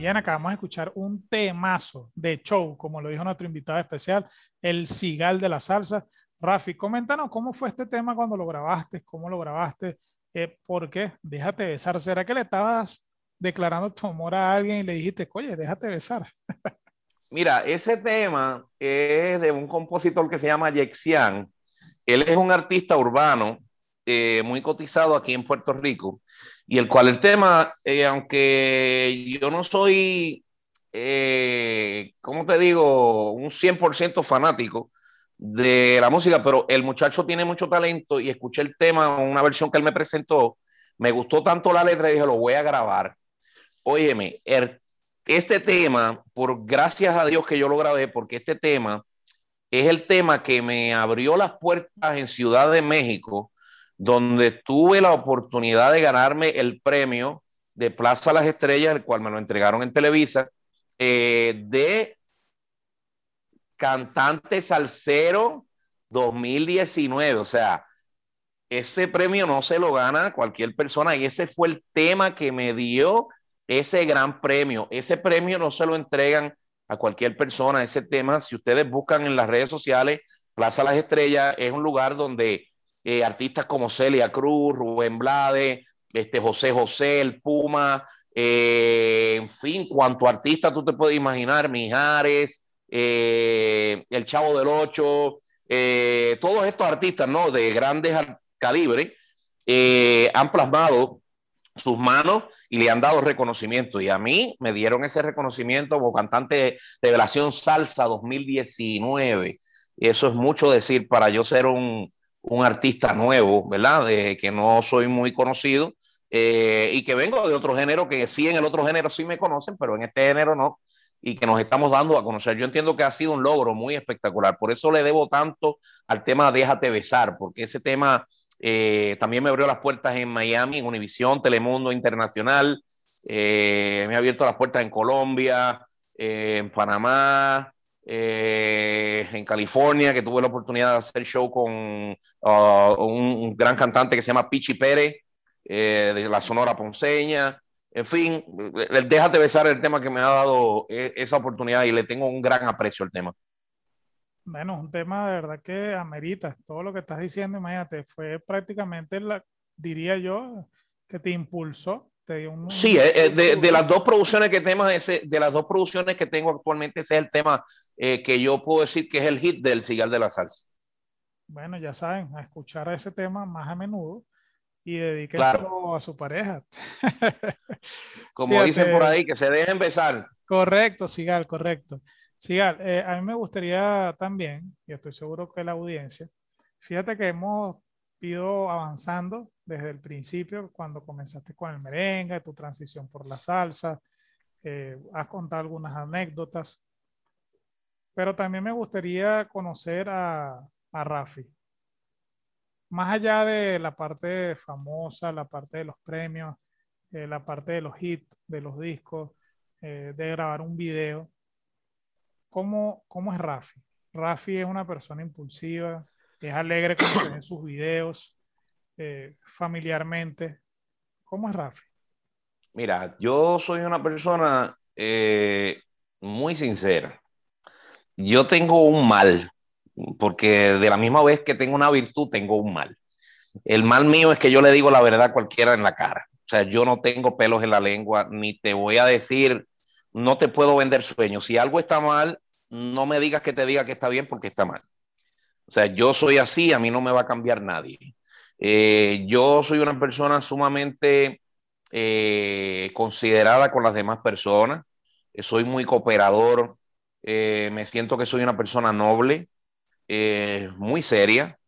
Bien, acabamos de escuchar un temazo de show, como lo dijo nuestro invitado especial, el Cigal de la Salsa. Rafi, coméntanos cómo fue este tema cuando lo grabaste, cómo lo grabaste, eh, por qué, déjate besar. ¿Será que le estabas declarando tu amor a alguien y le dijiste, oye, déjate besar? Mira, ese tema es de un compositor que se llama Yexian. Él es un artista urbano eh, muy cotizado aquí en Puerto Rico y el cual el tema, eh, aunque yo no soy, eh, ¿cómo te digo?, un 100% fanático de la música, pero el muchacho tiene mucho talento y escuché el tema, una versión que él me presentó, me gustó tanto la letra y dije, lo voy a grabar. Óyeme, el- este tema, por gracias a Dios que yo lo grabé, porque este tema es el tema que me abrió las puertas en Ciudad de México, donde tuve la oportunidad de ganarme el premio de Plaza Las Estrellas, el cual me lo entregaron en Televisa, eh, de cantante salsero 2019. O sea, ese premio no se lo gana cualquier persona y ese fue el tema que me dio ese gran premio. Ese premio no se lo entregan a cualquier persona. Ese tema, si ustedes buscan en las redes sociales, Plaza Las Estrellas es un lugar donde eh, artistas como Celia Cruz, Rubén Blade, este José José, el Puma, eh, en fin, cuanto artista tú te puedes imaginar, Mijares, eh, el Chavo del Ocho, todos estos artistas, ¿no? De grandes calibre, eh, han plasmado sus manos y le han dado reconocimiento. Y a mí me dieron ese reconocimiento como cantante de Revelación Salsa 2019. Y eso es mucho decir para yo ser un, un artista nuevo, ¿verdad? De que no soy muy conocido eh, y que vengo de otro género, que sí en el otro género sí me conocen, pero en este género no, y que nos estamos dando a conocer. Yo entiendo que ha sido un logro muy espectacular, por eso le debo tanto al tema Déjate besar, porque ese tema eh, también me abrió las puertas en Miami, en Univisión, Telemundo Internacional, eh, me ha abierto las puertas en Colombia, en Panamá, eh, en California, que tuve la oportunidad de hacer show con uh, un, gran cantante que se llama Pichi Pérez, eh, de la Sonora Ponceña. En fin, el Déjate besar el tema que me ha dado esa oportunidad y le tengo un gran aprecio al tema. Bueno, un tema de verdad que amerita todo lo que estás diciendo. Imagínate, fue prácticamente la, diría yo, que te impulsó. Te dio un, sí, un, eh, de, de, las dos producciones que tengo, ese, de las dos producciones que tengo actualmente, ese es el tema eh, que yo puedo decir que es el hit del Cigal de la Salsa. Bueno, ya saben, a escuchar ese tema más a menudo y dedíquenselo claro. a su pareja. Como Fíjate, dicen por ahí, que se dejen besar. Correcto, Sigal, correcto. Sigal, eh, a mí me gustaría también, y estoy seguro que la audiencia, fíjate que hemos ido avanzando desde el principio, cuando comenzaste con el merengue, tu transición por la salsa, eh, has contado algunas anécdotas, pero también me gustaría conocer a, a Rafi. Más allá de la parte famosa, la parte de los premios, eh, la parte de los hits, de los discos, eh, de grabar un video. ¿Cómo, ¿Cómo es Rafi? Rafi es una persona impulsiva, es alegre cuando se ven sus videos, eh, familiarmente. ¿Cómo es Rafi? Mira, yo soy una persona eh, muy sincera. Yo tengo un mal, porque de la misma vez que tengo una virtud, tengo un mal. El mal mío es que yo le digo la verdad a cualquiera en la cara. O sea, yo no tengo pelos en la lengua, ni te voy a decir, no te puedo vender sueños. Si algo está mal, no me digas que te diga que está bien porque está mal. O sea, yo soy así, a mí no me va a cambiar nadie. Eh, yo soy una persona sumamente eh, considerada con las demás personas. Eh, soy muy cooperador. me siento que soy una persona noble, muy seria,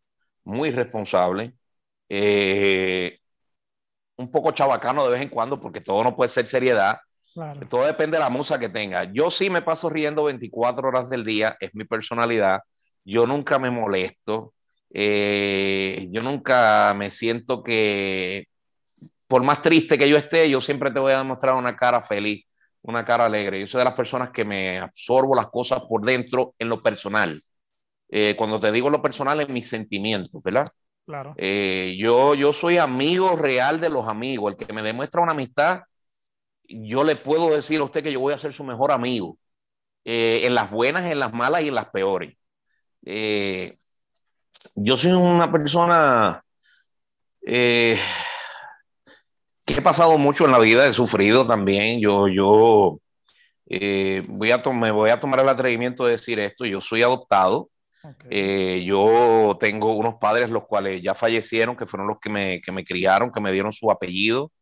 muy responsable. un poco chabacano de vez en cuando, porque todo no puede ser seriedad. Todo depende de la musa que tenga. Yo sí me paso riendo 24 horas del día, es mi personalidad. Yo nunca me molesto. Eh, yo nunca me siento que, por más triste que yo esté, yo siempre te voy a demostrar una cara feliz, una cara alegre. Yo soy de las personas que me absorbo las cosas por dentro en lo personal. Eh, cuando te digo lo personal, en mis sentimientos, ¿verdad? Claro. Eh, yo, yo soy amigo real de los amigos. El que me demuestra una amistad, yo le puedo decir a usted que yo voy a ser su mejor amigo. en las buenas, en las malas y en las peores. Eh, yo soy una persona eh, que he pasado mucho en la vida, he sufrido también. Yo, yo eh, voy a me voy a tomar el atrevimiento de decir esto. Yo soy adoptado. Eh, yo tengo unos padres los cuales ya fallecieron, que fueron los que me, que me criaron, que me dieron su apellido.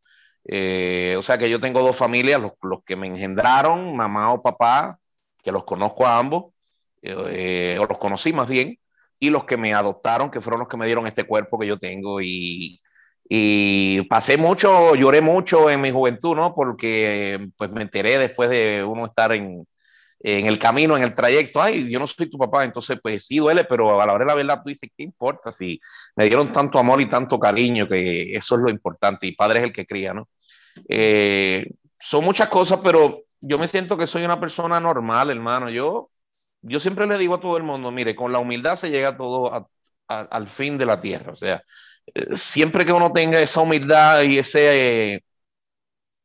o sea que yo tengo dos familias, los, los, que me engendraron, mamá o papá, que los conozco a ambos, o los conocí más bien, y los que me adoptaron, que fueron los que me dieron este cuerpo que yo tengo. Y, y pasé mucho, lloré mucho en mi juventud, ¿no? Porque pues me enteré después de uno estar en, en el camino, en el trayecto, ay, yo no soy tu papá, entonces pues sí duele, pero a la hora de la verdad tú dices, ¿qué importa? Si me dieron tanto amor y tanto cariño, que eso es lo importante, y padre es el que cría, ¿no? Eh, son muchas cosas, pero yo me siento que soy una persona normal, hermano. Yo yo siempre le digo a todo el mundo, mire, con la humildad se llega todo al fin de la tierra. O sea, eh, siempre que uno tenga esa humildad y ese,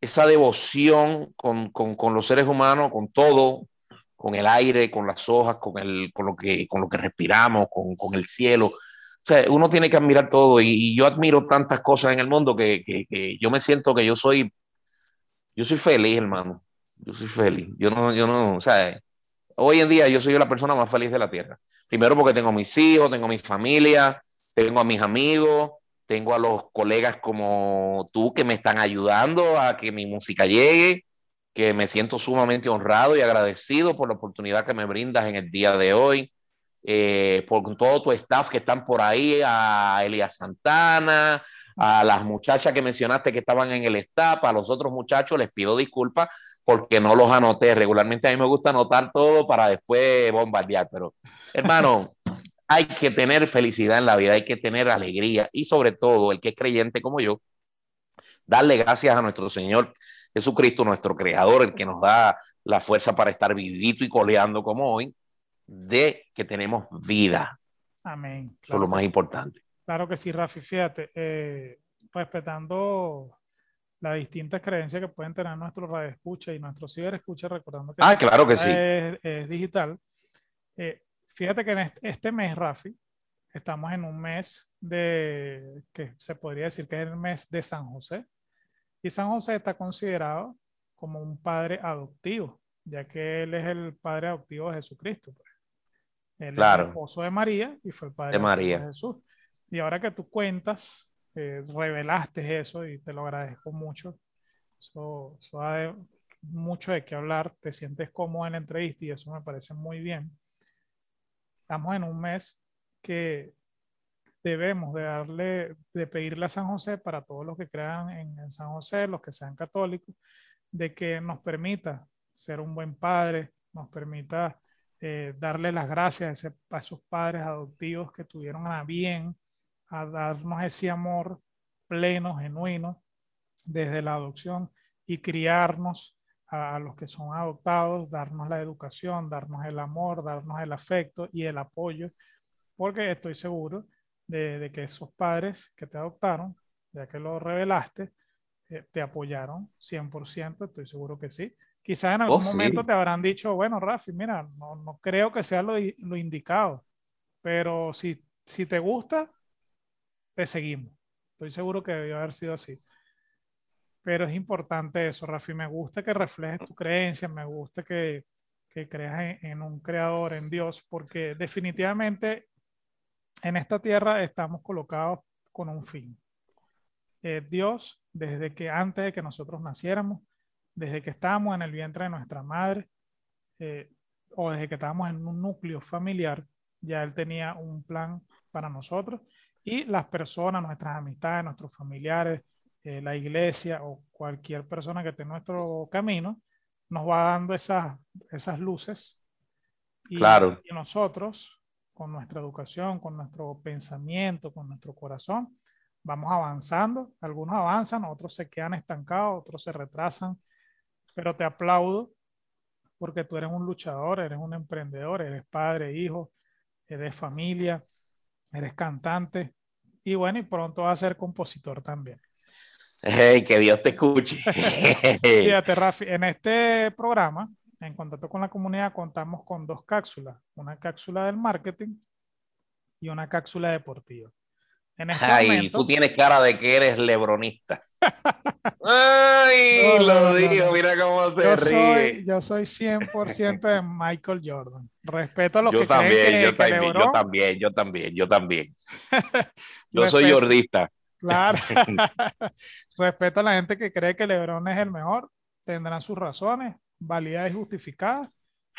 esa devoción con, los seres humanos, con todo, con el aire, con las hojas, con, el, con, lo, que, con lo que respiramos, con, el cielo. O sea, uno tiene que admirar todo y, yo admiro tantas cosas en el mundo que, que, yo me siento que yo soy, yo soy feliz, hermano. Yo soy feliz. Yo no, yo no, o sea, Hoy en día yo soy la persona más feliz de la tierra. Primero porque tengo mis hijos, tengo mi familia, tengo a mis amigos, tengo a los colegas como tú que me están ayudando a que mi música llegue, que me siento sumamente honrado y agradecido por la oportunidad que me brindas en el día de hoy, eh, por todo tu staff que están por ahí, a Elías Santana, a las muchachas que mencionaste que estaban en el staff, a los otros muchachos les pido disculpas porque no los anoté. Regularmente a mí me gusta anotar todo para después bombardear, pero hermano, hay que tener felicidad en la vida, hay que tener alegría y sobre todo el que es creyente como yo, darle gracias a nuestro Señor Jesucristo, nuestro creador, el que nos da la fuerza para estar vivito y coleando como hoy, de que tenemos vida. Amén. Eso es lo más importante. Claro que sí, Rafi, fíjate, eh, respetando las distintas creencias que pueden tener nuestros radioescuchas y nuestros ciberescuchas, recordando que, ah, claro que sí. es, digital. Eh, fíjate que en este, mes, Rafi, estamos en un mes de, que se podría decir que es el mes de San José. Y San José está considerado como un padre adoptivo, ya que él es el padre adoptivo de Jesucristo. Pues. Él claro. es el esposo de María y fue el padre de, María. de Jesús. Y ahora que tú cuentas eh, revelaste eso y te lo agradezco mucho. Eso, eso mucho de qué hablar, te sientes cómodo en la entrevista y eso me parece muy bien. Estamos en un mes que debemos de darle, de pedirle a San José para todos los que crean en, San José, los que sean católicos, de que nos permita ser un buen padre, nos permita eh, darle las gracias a, a, esos padres adoptivos que tuvieron a bien a darnos ese amor pleno, genuino, desde la adopción y criarnos a, los que son adoptados, darnos la educación, darnos el amor, darnos el afecto y el apoyo, porque estoy seguro de, que esos padres que te adoptaron, ya que lo revelaste, eh, te apoyaron 100%, estoy seguro que sí. Quizás en algún oh, momento te habrán dicho, bueno, Rafi, mira, no, no creo que sea lo, lo, indicado, pero si, si te gusta, te seguimos. Estoy seguro que debió haber sido así. Pero es importante eso, Rafi. Me gusta que reflejes tu creencia, me gusta que, que creas en, un creador, en Dios, porque definitivamente en esta tierra estamos colocados con un fin. Eh, Dios, desde que antes de que nosotros naciéramos, desde que estábamos en el vientre de nuestra madre, eh, o desde que estábamos en un núcleo familiar, ya Él tenía un plan para nosotros y las personas, nuestras amistades, nuestros familiares, eh, la iglesia o cualquier persona que esté en nuestro camino, nos va dando esas, esas luces. Y, claro. y nosotros, con nuestra educación, con nuestro pensamiento, con nuestro corazón, vamos avanzando. Algunos avanzan, otros se quedan estancados, otros se retrasan. Pero te aplaudo porque tú eres un luchador, eres un emprendedor, eres padre, hijo, eres familia, eres cantante y bueno, y pronto vas a ser compositor también. Hey, que Dios te escuche. Fíjate, Rafi, en este programa, en contacto con la comunidad, contamos con dos cápsulas: una cápsula del marketing y una cápsula deportiva. En este Ay, tú tienes cara de que eres lebronista. Ay, lo digo, mira cómo se yo ríe. Soy, yo soy 100% de Michael Jordan. Respeto a los yo que también, creen que, yo, también yo también, yo también, yo también, yo soy jordista. Claro. Respeto a la gente que cree que LeBron es el mejor. Tendrán sus razones, válidas y justificadas.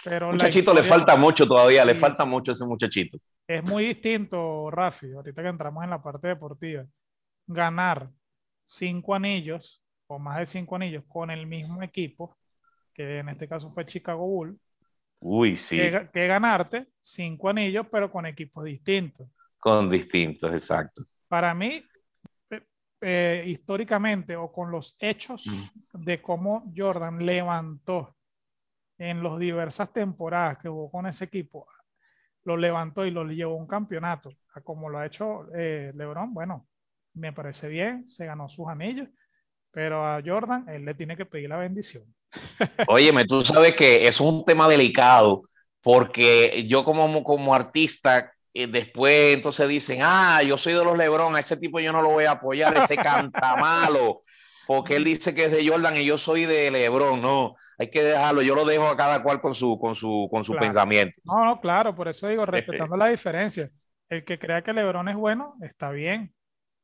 Pero muchachito le falta mucho todavía, le falta mucho a ese muchachito. Es muy distinto, Rafi, ahorita que entramos en la parte deportiva. Ganar cinco anillos o más de cinco anillos con el mismo equipo, que en este caso fue Chicago Bull. Uy, sí. Que, ganarte cinco anillos, pero con equipos distintos. Con distintos, exacto. Para mí, eh, históricamente o con los hechos de cómo Jordan levantó en las diversas temporadas que hubo con ese equipo, lo levantó y lo llevó a un campeonato, como lo ha hecho eh, LeBron, bueno, me parece bien, se ganó sus anillos, pero a Jordan él le tiene que pedir la bendición. Óyeme, tú sabes que es un tema delicado porque yo como, como artista después entonces dicen, ah, yo soy de los Lebron, a ese tipo yo no lo voy a apoyar, ese canta malo, porque él dice que es de Jordan y yo soy de Lebron, no, hay que dejarlo, yo lo dejo a cada cual con su, con su, con su pensamiento. No, no, claro, por eso digo, respetando la diferencia, el que crea que Lebron es bueno, está bien.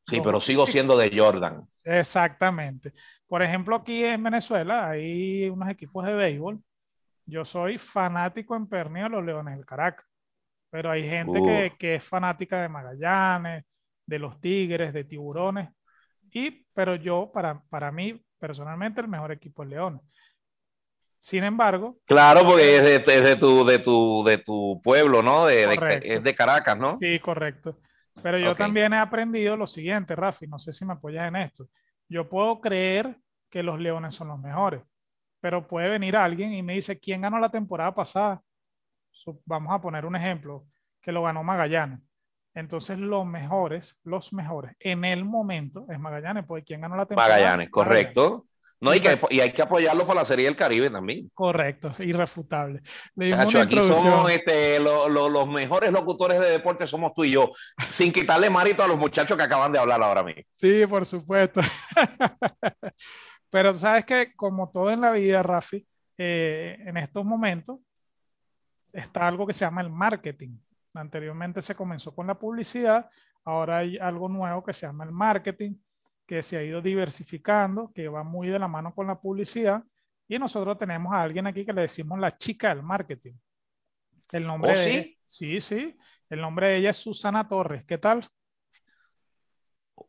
Sí, pero sigo siendo de Jordan. Exactamente. Por ejemplo, aquí en Venezuela hay unos equipos de béisbol. Yo soy fanático en pernio de los Leones del Caracas. Pero hay gente que, que, es fanática de Magallanes, de los Tigres, de Tiburones. Y, pero yo, para, para mí, personalmente, el mejor equipo es Leones. Sin embargo. Claro, porque es de, de, tu, de, tu, de tu pueblo, ¿no? De, es de Caracas, ¿no? Sí, correcto. Pero yo también he aprendido lo siguiente, Rafi, no sé si me apoyas en esto. Yo puedo creer que los Leones son los mejores, pero puede venir alguien y me dice, ¿quién ganó la temporada pasada? vamos a poner un ejemplo, que lo ganó Magallanes. Entonces, los mejores, los mejores en el momento es Magallanes, porque ¿quién ganó la temporada? Magallanes, correcto. No, y, que, y hay que apoyarlo por la Serie del Caribe también. Correcto, irrefutable. Le aquí somos este, los mejores locutores de deporte, somos tú y yo, sin quitarle mérito a los muchachos que acaban de hablar ahora mismo. Sí, por supuesto. Pero sabes que como todo en la vida, Rafi, eh, en estos momentos está algo que se llama el marketing. Anteriormente se comenzó con la publicidad, ahora hay algo nuevo que se llama el marketing, que se ha ido diversificando, que va muy de la mano con la publicidad. Y nosotros tenemos a alguien aquí que le decimos la chica del marketing. El nombre ¿Oh, de sí? sí, sí. El nombre de ella es Susana Torres. ¿Qué tal?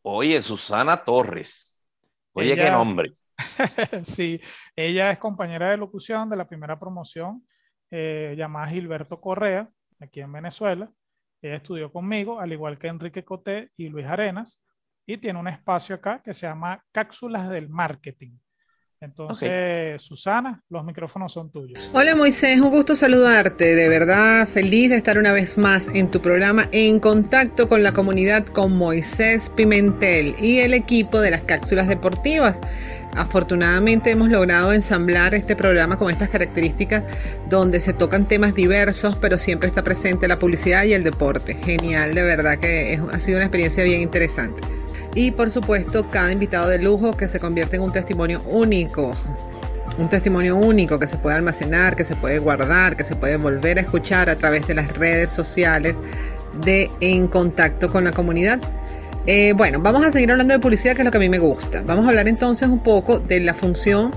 Oye, Susana Torres. Oye, qué nombre. sí, ella es compañera de locución de la primera promoción eh, llamada Gilberto Correa, aquí en Venezuela. Ella estudió conmigo, al igual que Enrique Coté y Luis Arenas, y tiene un espacio acá que se llama Cápsulas del Marketing. Entonces, Susana, los micrófonos son tuyos. Hola Moisés, un gusto saludarte. De verdad, feliz de estar una vez más en tu programa en contacto con la comunidad con Moisés Pimentel y el equipo de las cápsulas deportivas. Afortunadamente hemos logrado ensamblar este programa con estas características donde se tocan temas diversos, pero siempre está presente la publicidad y el deporte. Genial, de verdad que ha sido una experiencia bien interesante y por supuesto cada invitado de lujo que se convierte en un testimonio único. Un testimonio único que se puede almacenar, que se puede guardar, que se puede volver a escuchar a través de las redes sociales de En Contacto con la Comunidad. Eh, bueno, vamos a seguir hablando de publicidad, que es lo que a mí me gusta. Vamos a hablar entonces un poco de la función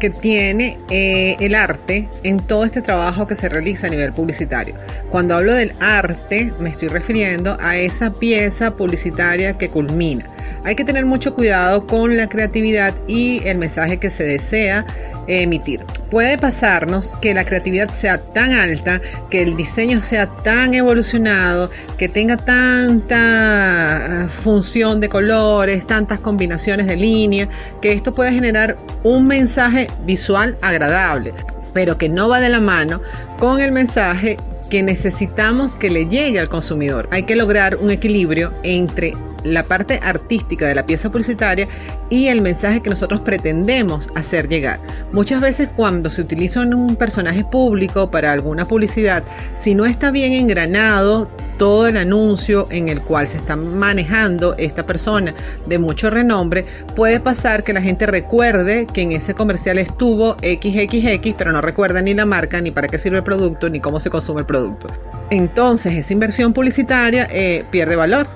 que tiene eh, el arte en todo este trabajo que se realiza a nivel publicitario. Cuando hablo del arte, me estoy refiriendo a esa pieza publicitaria que culmina. Hay que tener mucho cuidado con la creatividad y el mensaje que se desea emitir. Puede pasarnos que la creatividad sea tan alta, que el diseño sea tan evolucionado, que tenga tanta ah, función de colores, tantas combinaciones de líneas, que esto puede generar un mensaje visual agradable, pero que no va de la mano con el mensaje que necesitamos que le llegue al consumidor. Hay que lograr un equilibrio entre la parte artística de la pieza publicitaria y el mensaje que nosotros pretendemos hacer llegar. Muchas veces cuando se utiliza un personaje público para alguna publicidad, si no está bien engranado todo el anuncio en el cual se está manejando esta persona de mucho renombre, puede pasar que la gente recuerde que en ese comercial estuvo XXX, pero no recuerda ni la marca, ni para qué sirve el producto, ni cómo se consume el producto. Entonces esa inversión publicitaria eh, pierde valor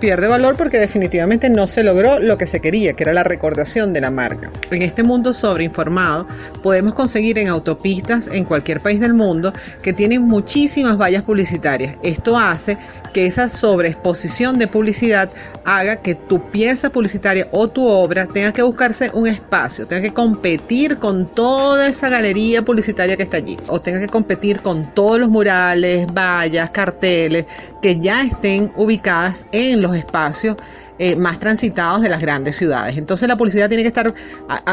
pierde valor porque definitivamente no se logró lo que se quería, que era la recordación de la marca. En este mundo sobreinformado podemos conseguir en autopistas en cualquier país del mundo que tienen muchísimas vallas publicitarias. Esto hace que esa sobreexposición de publicidad haga que tu pieza publicitaria o tu obra tenga que buscarse un espacio, tenga que competir con toda esa galería publicitaria que está allí, o tenga que competir con todos los murales, vallas, carteles que ya estén ubicadas en los espacios eh, más transitados de las grandes ciudades. Entonces la publicidad tiene que estar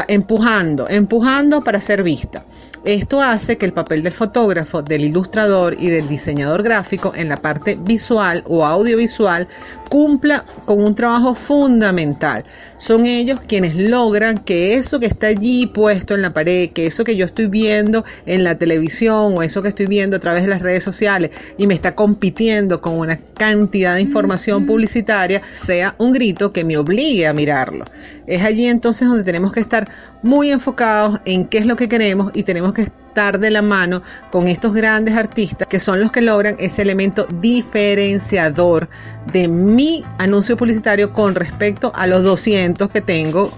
empujando, empujando para ser vista. Esto hace que el papel del fotógrafo, del ilustrador y del diseñador gráfico en la parte visual o audiovisual cumpla con un trabajo fundamental. Son ellos quienes logran que eso que está allí puesto en la pared, que eso que yo estoy viendo en la televisión o eso que estoy viendo a través de las redes sociales y me está compitiendo con una cantidad de información publicitaria, sea un grito que me obligue a mirarlo. Es allí entonces donde tenemos que estar muy enfocados en qué es lo que queremos y tenemos que estar de la mano con estos grandes artistas que son los que logran ese elemento diferenciador de mi anuncio publicitario con respecto a los 200 que tengo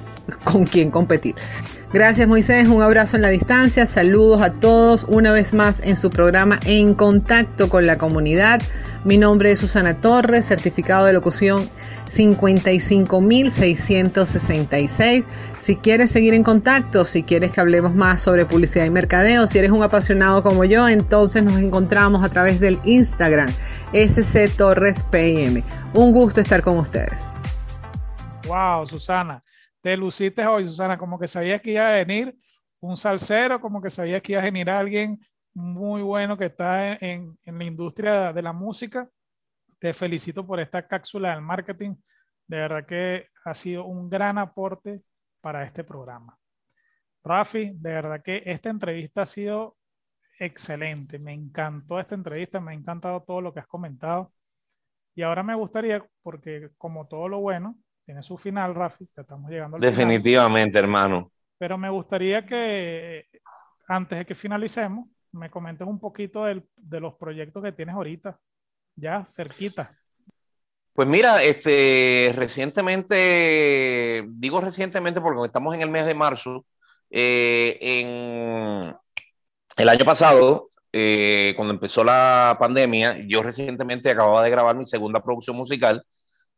con quien competir. Gracias Moisés, un abrazo en la distancia, saludos a todos una vez más en su programa En Contacto con la Comunidad. Mi nombre es Susana Torres, certificado de locución 55.666. Si quieres seguir en contacto, si quieres que hablemos más sobre publicidad y mercadeo, si eres un apasionado como yo, entonces nos encontramos a través del Instagram SC Torres PM. Un gusto estar con ustedes. Wow, Susana, te luciste hoy, Susana, como que sabías que iba a venir un salsero, como que sabías que iba a venir alguien muy bueno que está en, en la industria de la música te felicito por esta cápsula del marketing. De verdad que ha sido un gran aporte para este programa. Rafi, de verdad que esta entrevista ha sido excelente. Me encantó esta entrevista, me ha encantado todo lo que has comentado. Y ahora me gustaría, porque como todo lo bueno, tiene su final, Rafi, ya estamos llegando al Definitivamente, hermano. Pero me gustaría que antes de que finalicemos, me comentes un poquito de los proyectos que tienes ahorita, ya cerquita. Pues mira, este, recientemente, digo recientemente porque estamos en el mes de marzo, eh, en el año pasado, eh, cuando empezó la pandemia, yo recientemente acababa de grabar mi segunda producción musical,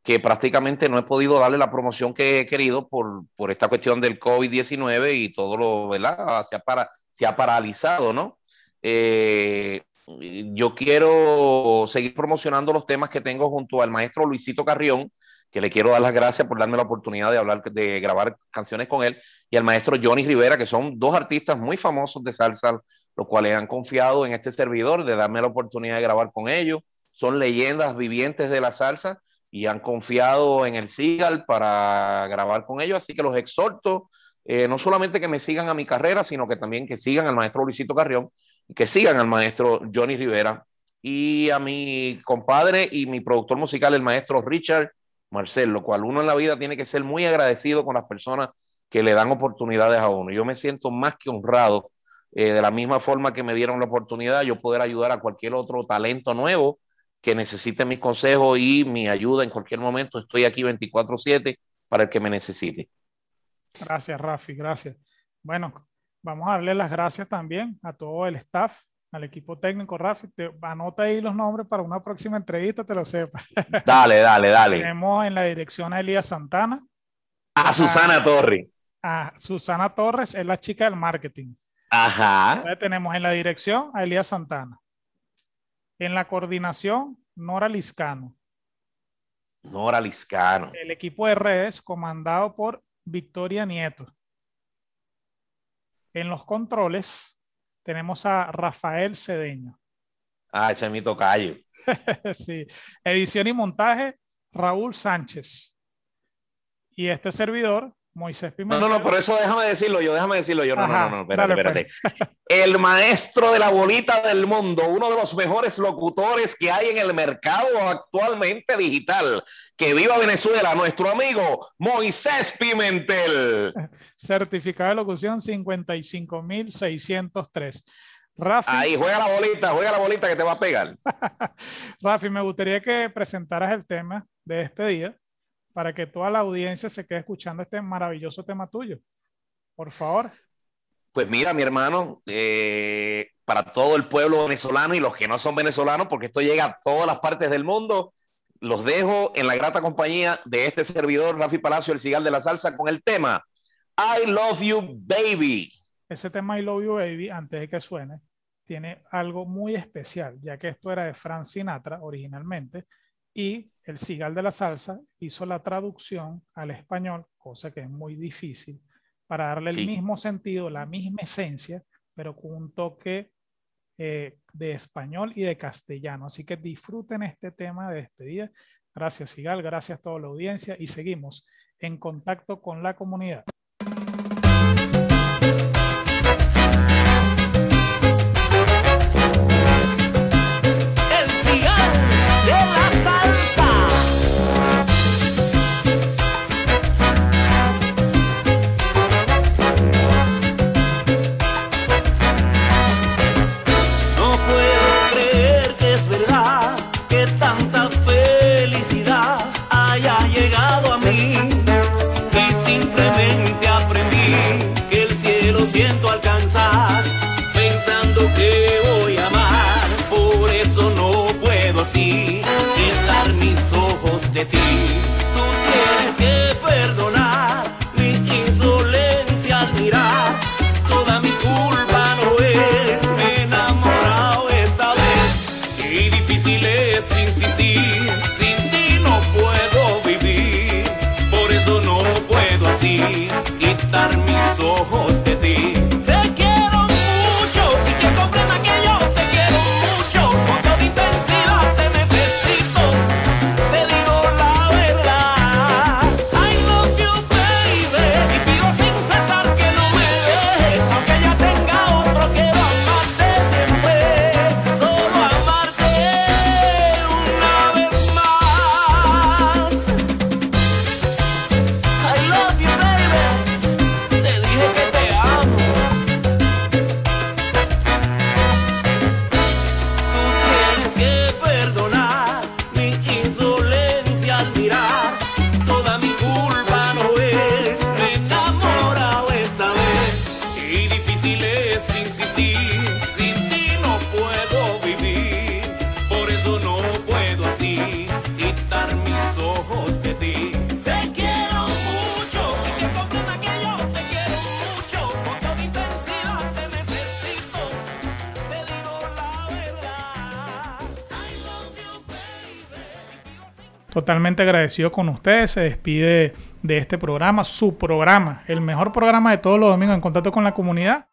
que prácticamente no he podido darle la promoción que he querido por, por esta cuestión del COVID-19 y todo lo, ¿verdad? Se ha, para, se ha paralizado, ¿no? Eh, yo quiero seguir promocionando los temas que tengo junto al maestro Luisito Carrión, que le quiero dar las gracias por darme la oportunidad de hablar, de grabar canciones con él, y al maestro Johnny Rivera, que son dos artistas muy famosos de salsa, los cuales han confiado en este servidor de darme la oportunidad de grabar con ellos. Son leyendas vivientes de la salsa y han confiado en el Sigal para grabar con ellos, así que los exhorto eh, no solamente que me sigan a mi carrera, sino que también que sigan al maestro Luisito Carrión que sigan al maestro Johnny Rivera y a mi compadre y mi productor musical, el maestro Richard Marcel, lo cual uno en la vida tiene que ser muy agradecido con las personas que le dan oportunidades a uno. Yo me siento más que honrado eh, de la misma forma que me dieron la oportunidad, yo poder ayudar a cualquier otro talento nuevo que necesite mis consejos y mi ayuda en cualquier momento. Estoy aquí 24/7 para el que me necesite. Gracias, Rafi, gracias. Bueno, vamos a darle las gracias también a todo el staff al equipo técnico, Rafi. Te, anota ahí los nombres para una próxima entrevista, te lo sepa. Dale, dale, dale. Tenemos en la dirección a Elías Santana. A Susana Torres. A Susana Torres es la chica del marketing. Ajá. tenemos en la dirección a Elías Santana. En la coordinación, Nora Liscano. Nora Liscano. El equipo de redes comandado por Victoria Nieto. En los controles, tenemos a Rafael Cedeño. Ah, ese es mi tocayo. sí. Edición y montaje, Raúl Sánchez. Y este servidor, Moisés Pimentel. No, no, no, por eso déjame decirlo yo, déjame decirlo yo. No, no, no, espérate, espérate. Pues. El maestro de la bolita del mundo, uno de los mejores locutores que hay en el mercado actualmente digital. Que viva Venezuela, nuestro amigo Moisés Pimentel. Certificado de locución 55603. Rafi. Ahí, juega la bolita, juega la bolita que te va a pegar. Rafi, me gustaría que presentaras el tema de despedida para que toda la audiencia se quede escuchando este maravilloso tema tuyo. Por favor. Pues mira, mi hermano, eh, para todo el pueblo venezolano y los que no son venezolanos, porque esto llega a todas las partes del mundo, los dejo en la grata compañía de este servidor, Rafi Palacio, el cigal de la salsa, con el tema I Love You Baby. Ese tema I Love You Baby, antes de que suene, tiene algo muy especial, ya que esto era de Frank Sinatra originalmente, y el Cigal de la Salsa hizo la traducción al español, cosa que es muy difícil, para darle el mismo sentido, la misma esencia, pero con un toque eh, de español y de castellano. Así que disfruten este tema de despedida. Gracias, Sigal, gracias a toda la audiencia y seguimos en contacto con la comunidad. Agradecido con ustedes. Se despide de este programa, su programa, el mejor programa de todos los domingos en contacto con la comunidad.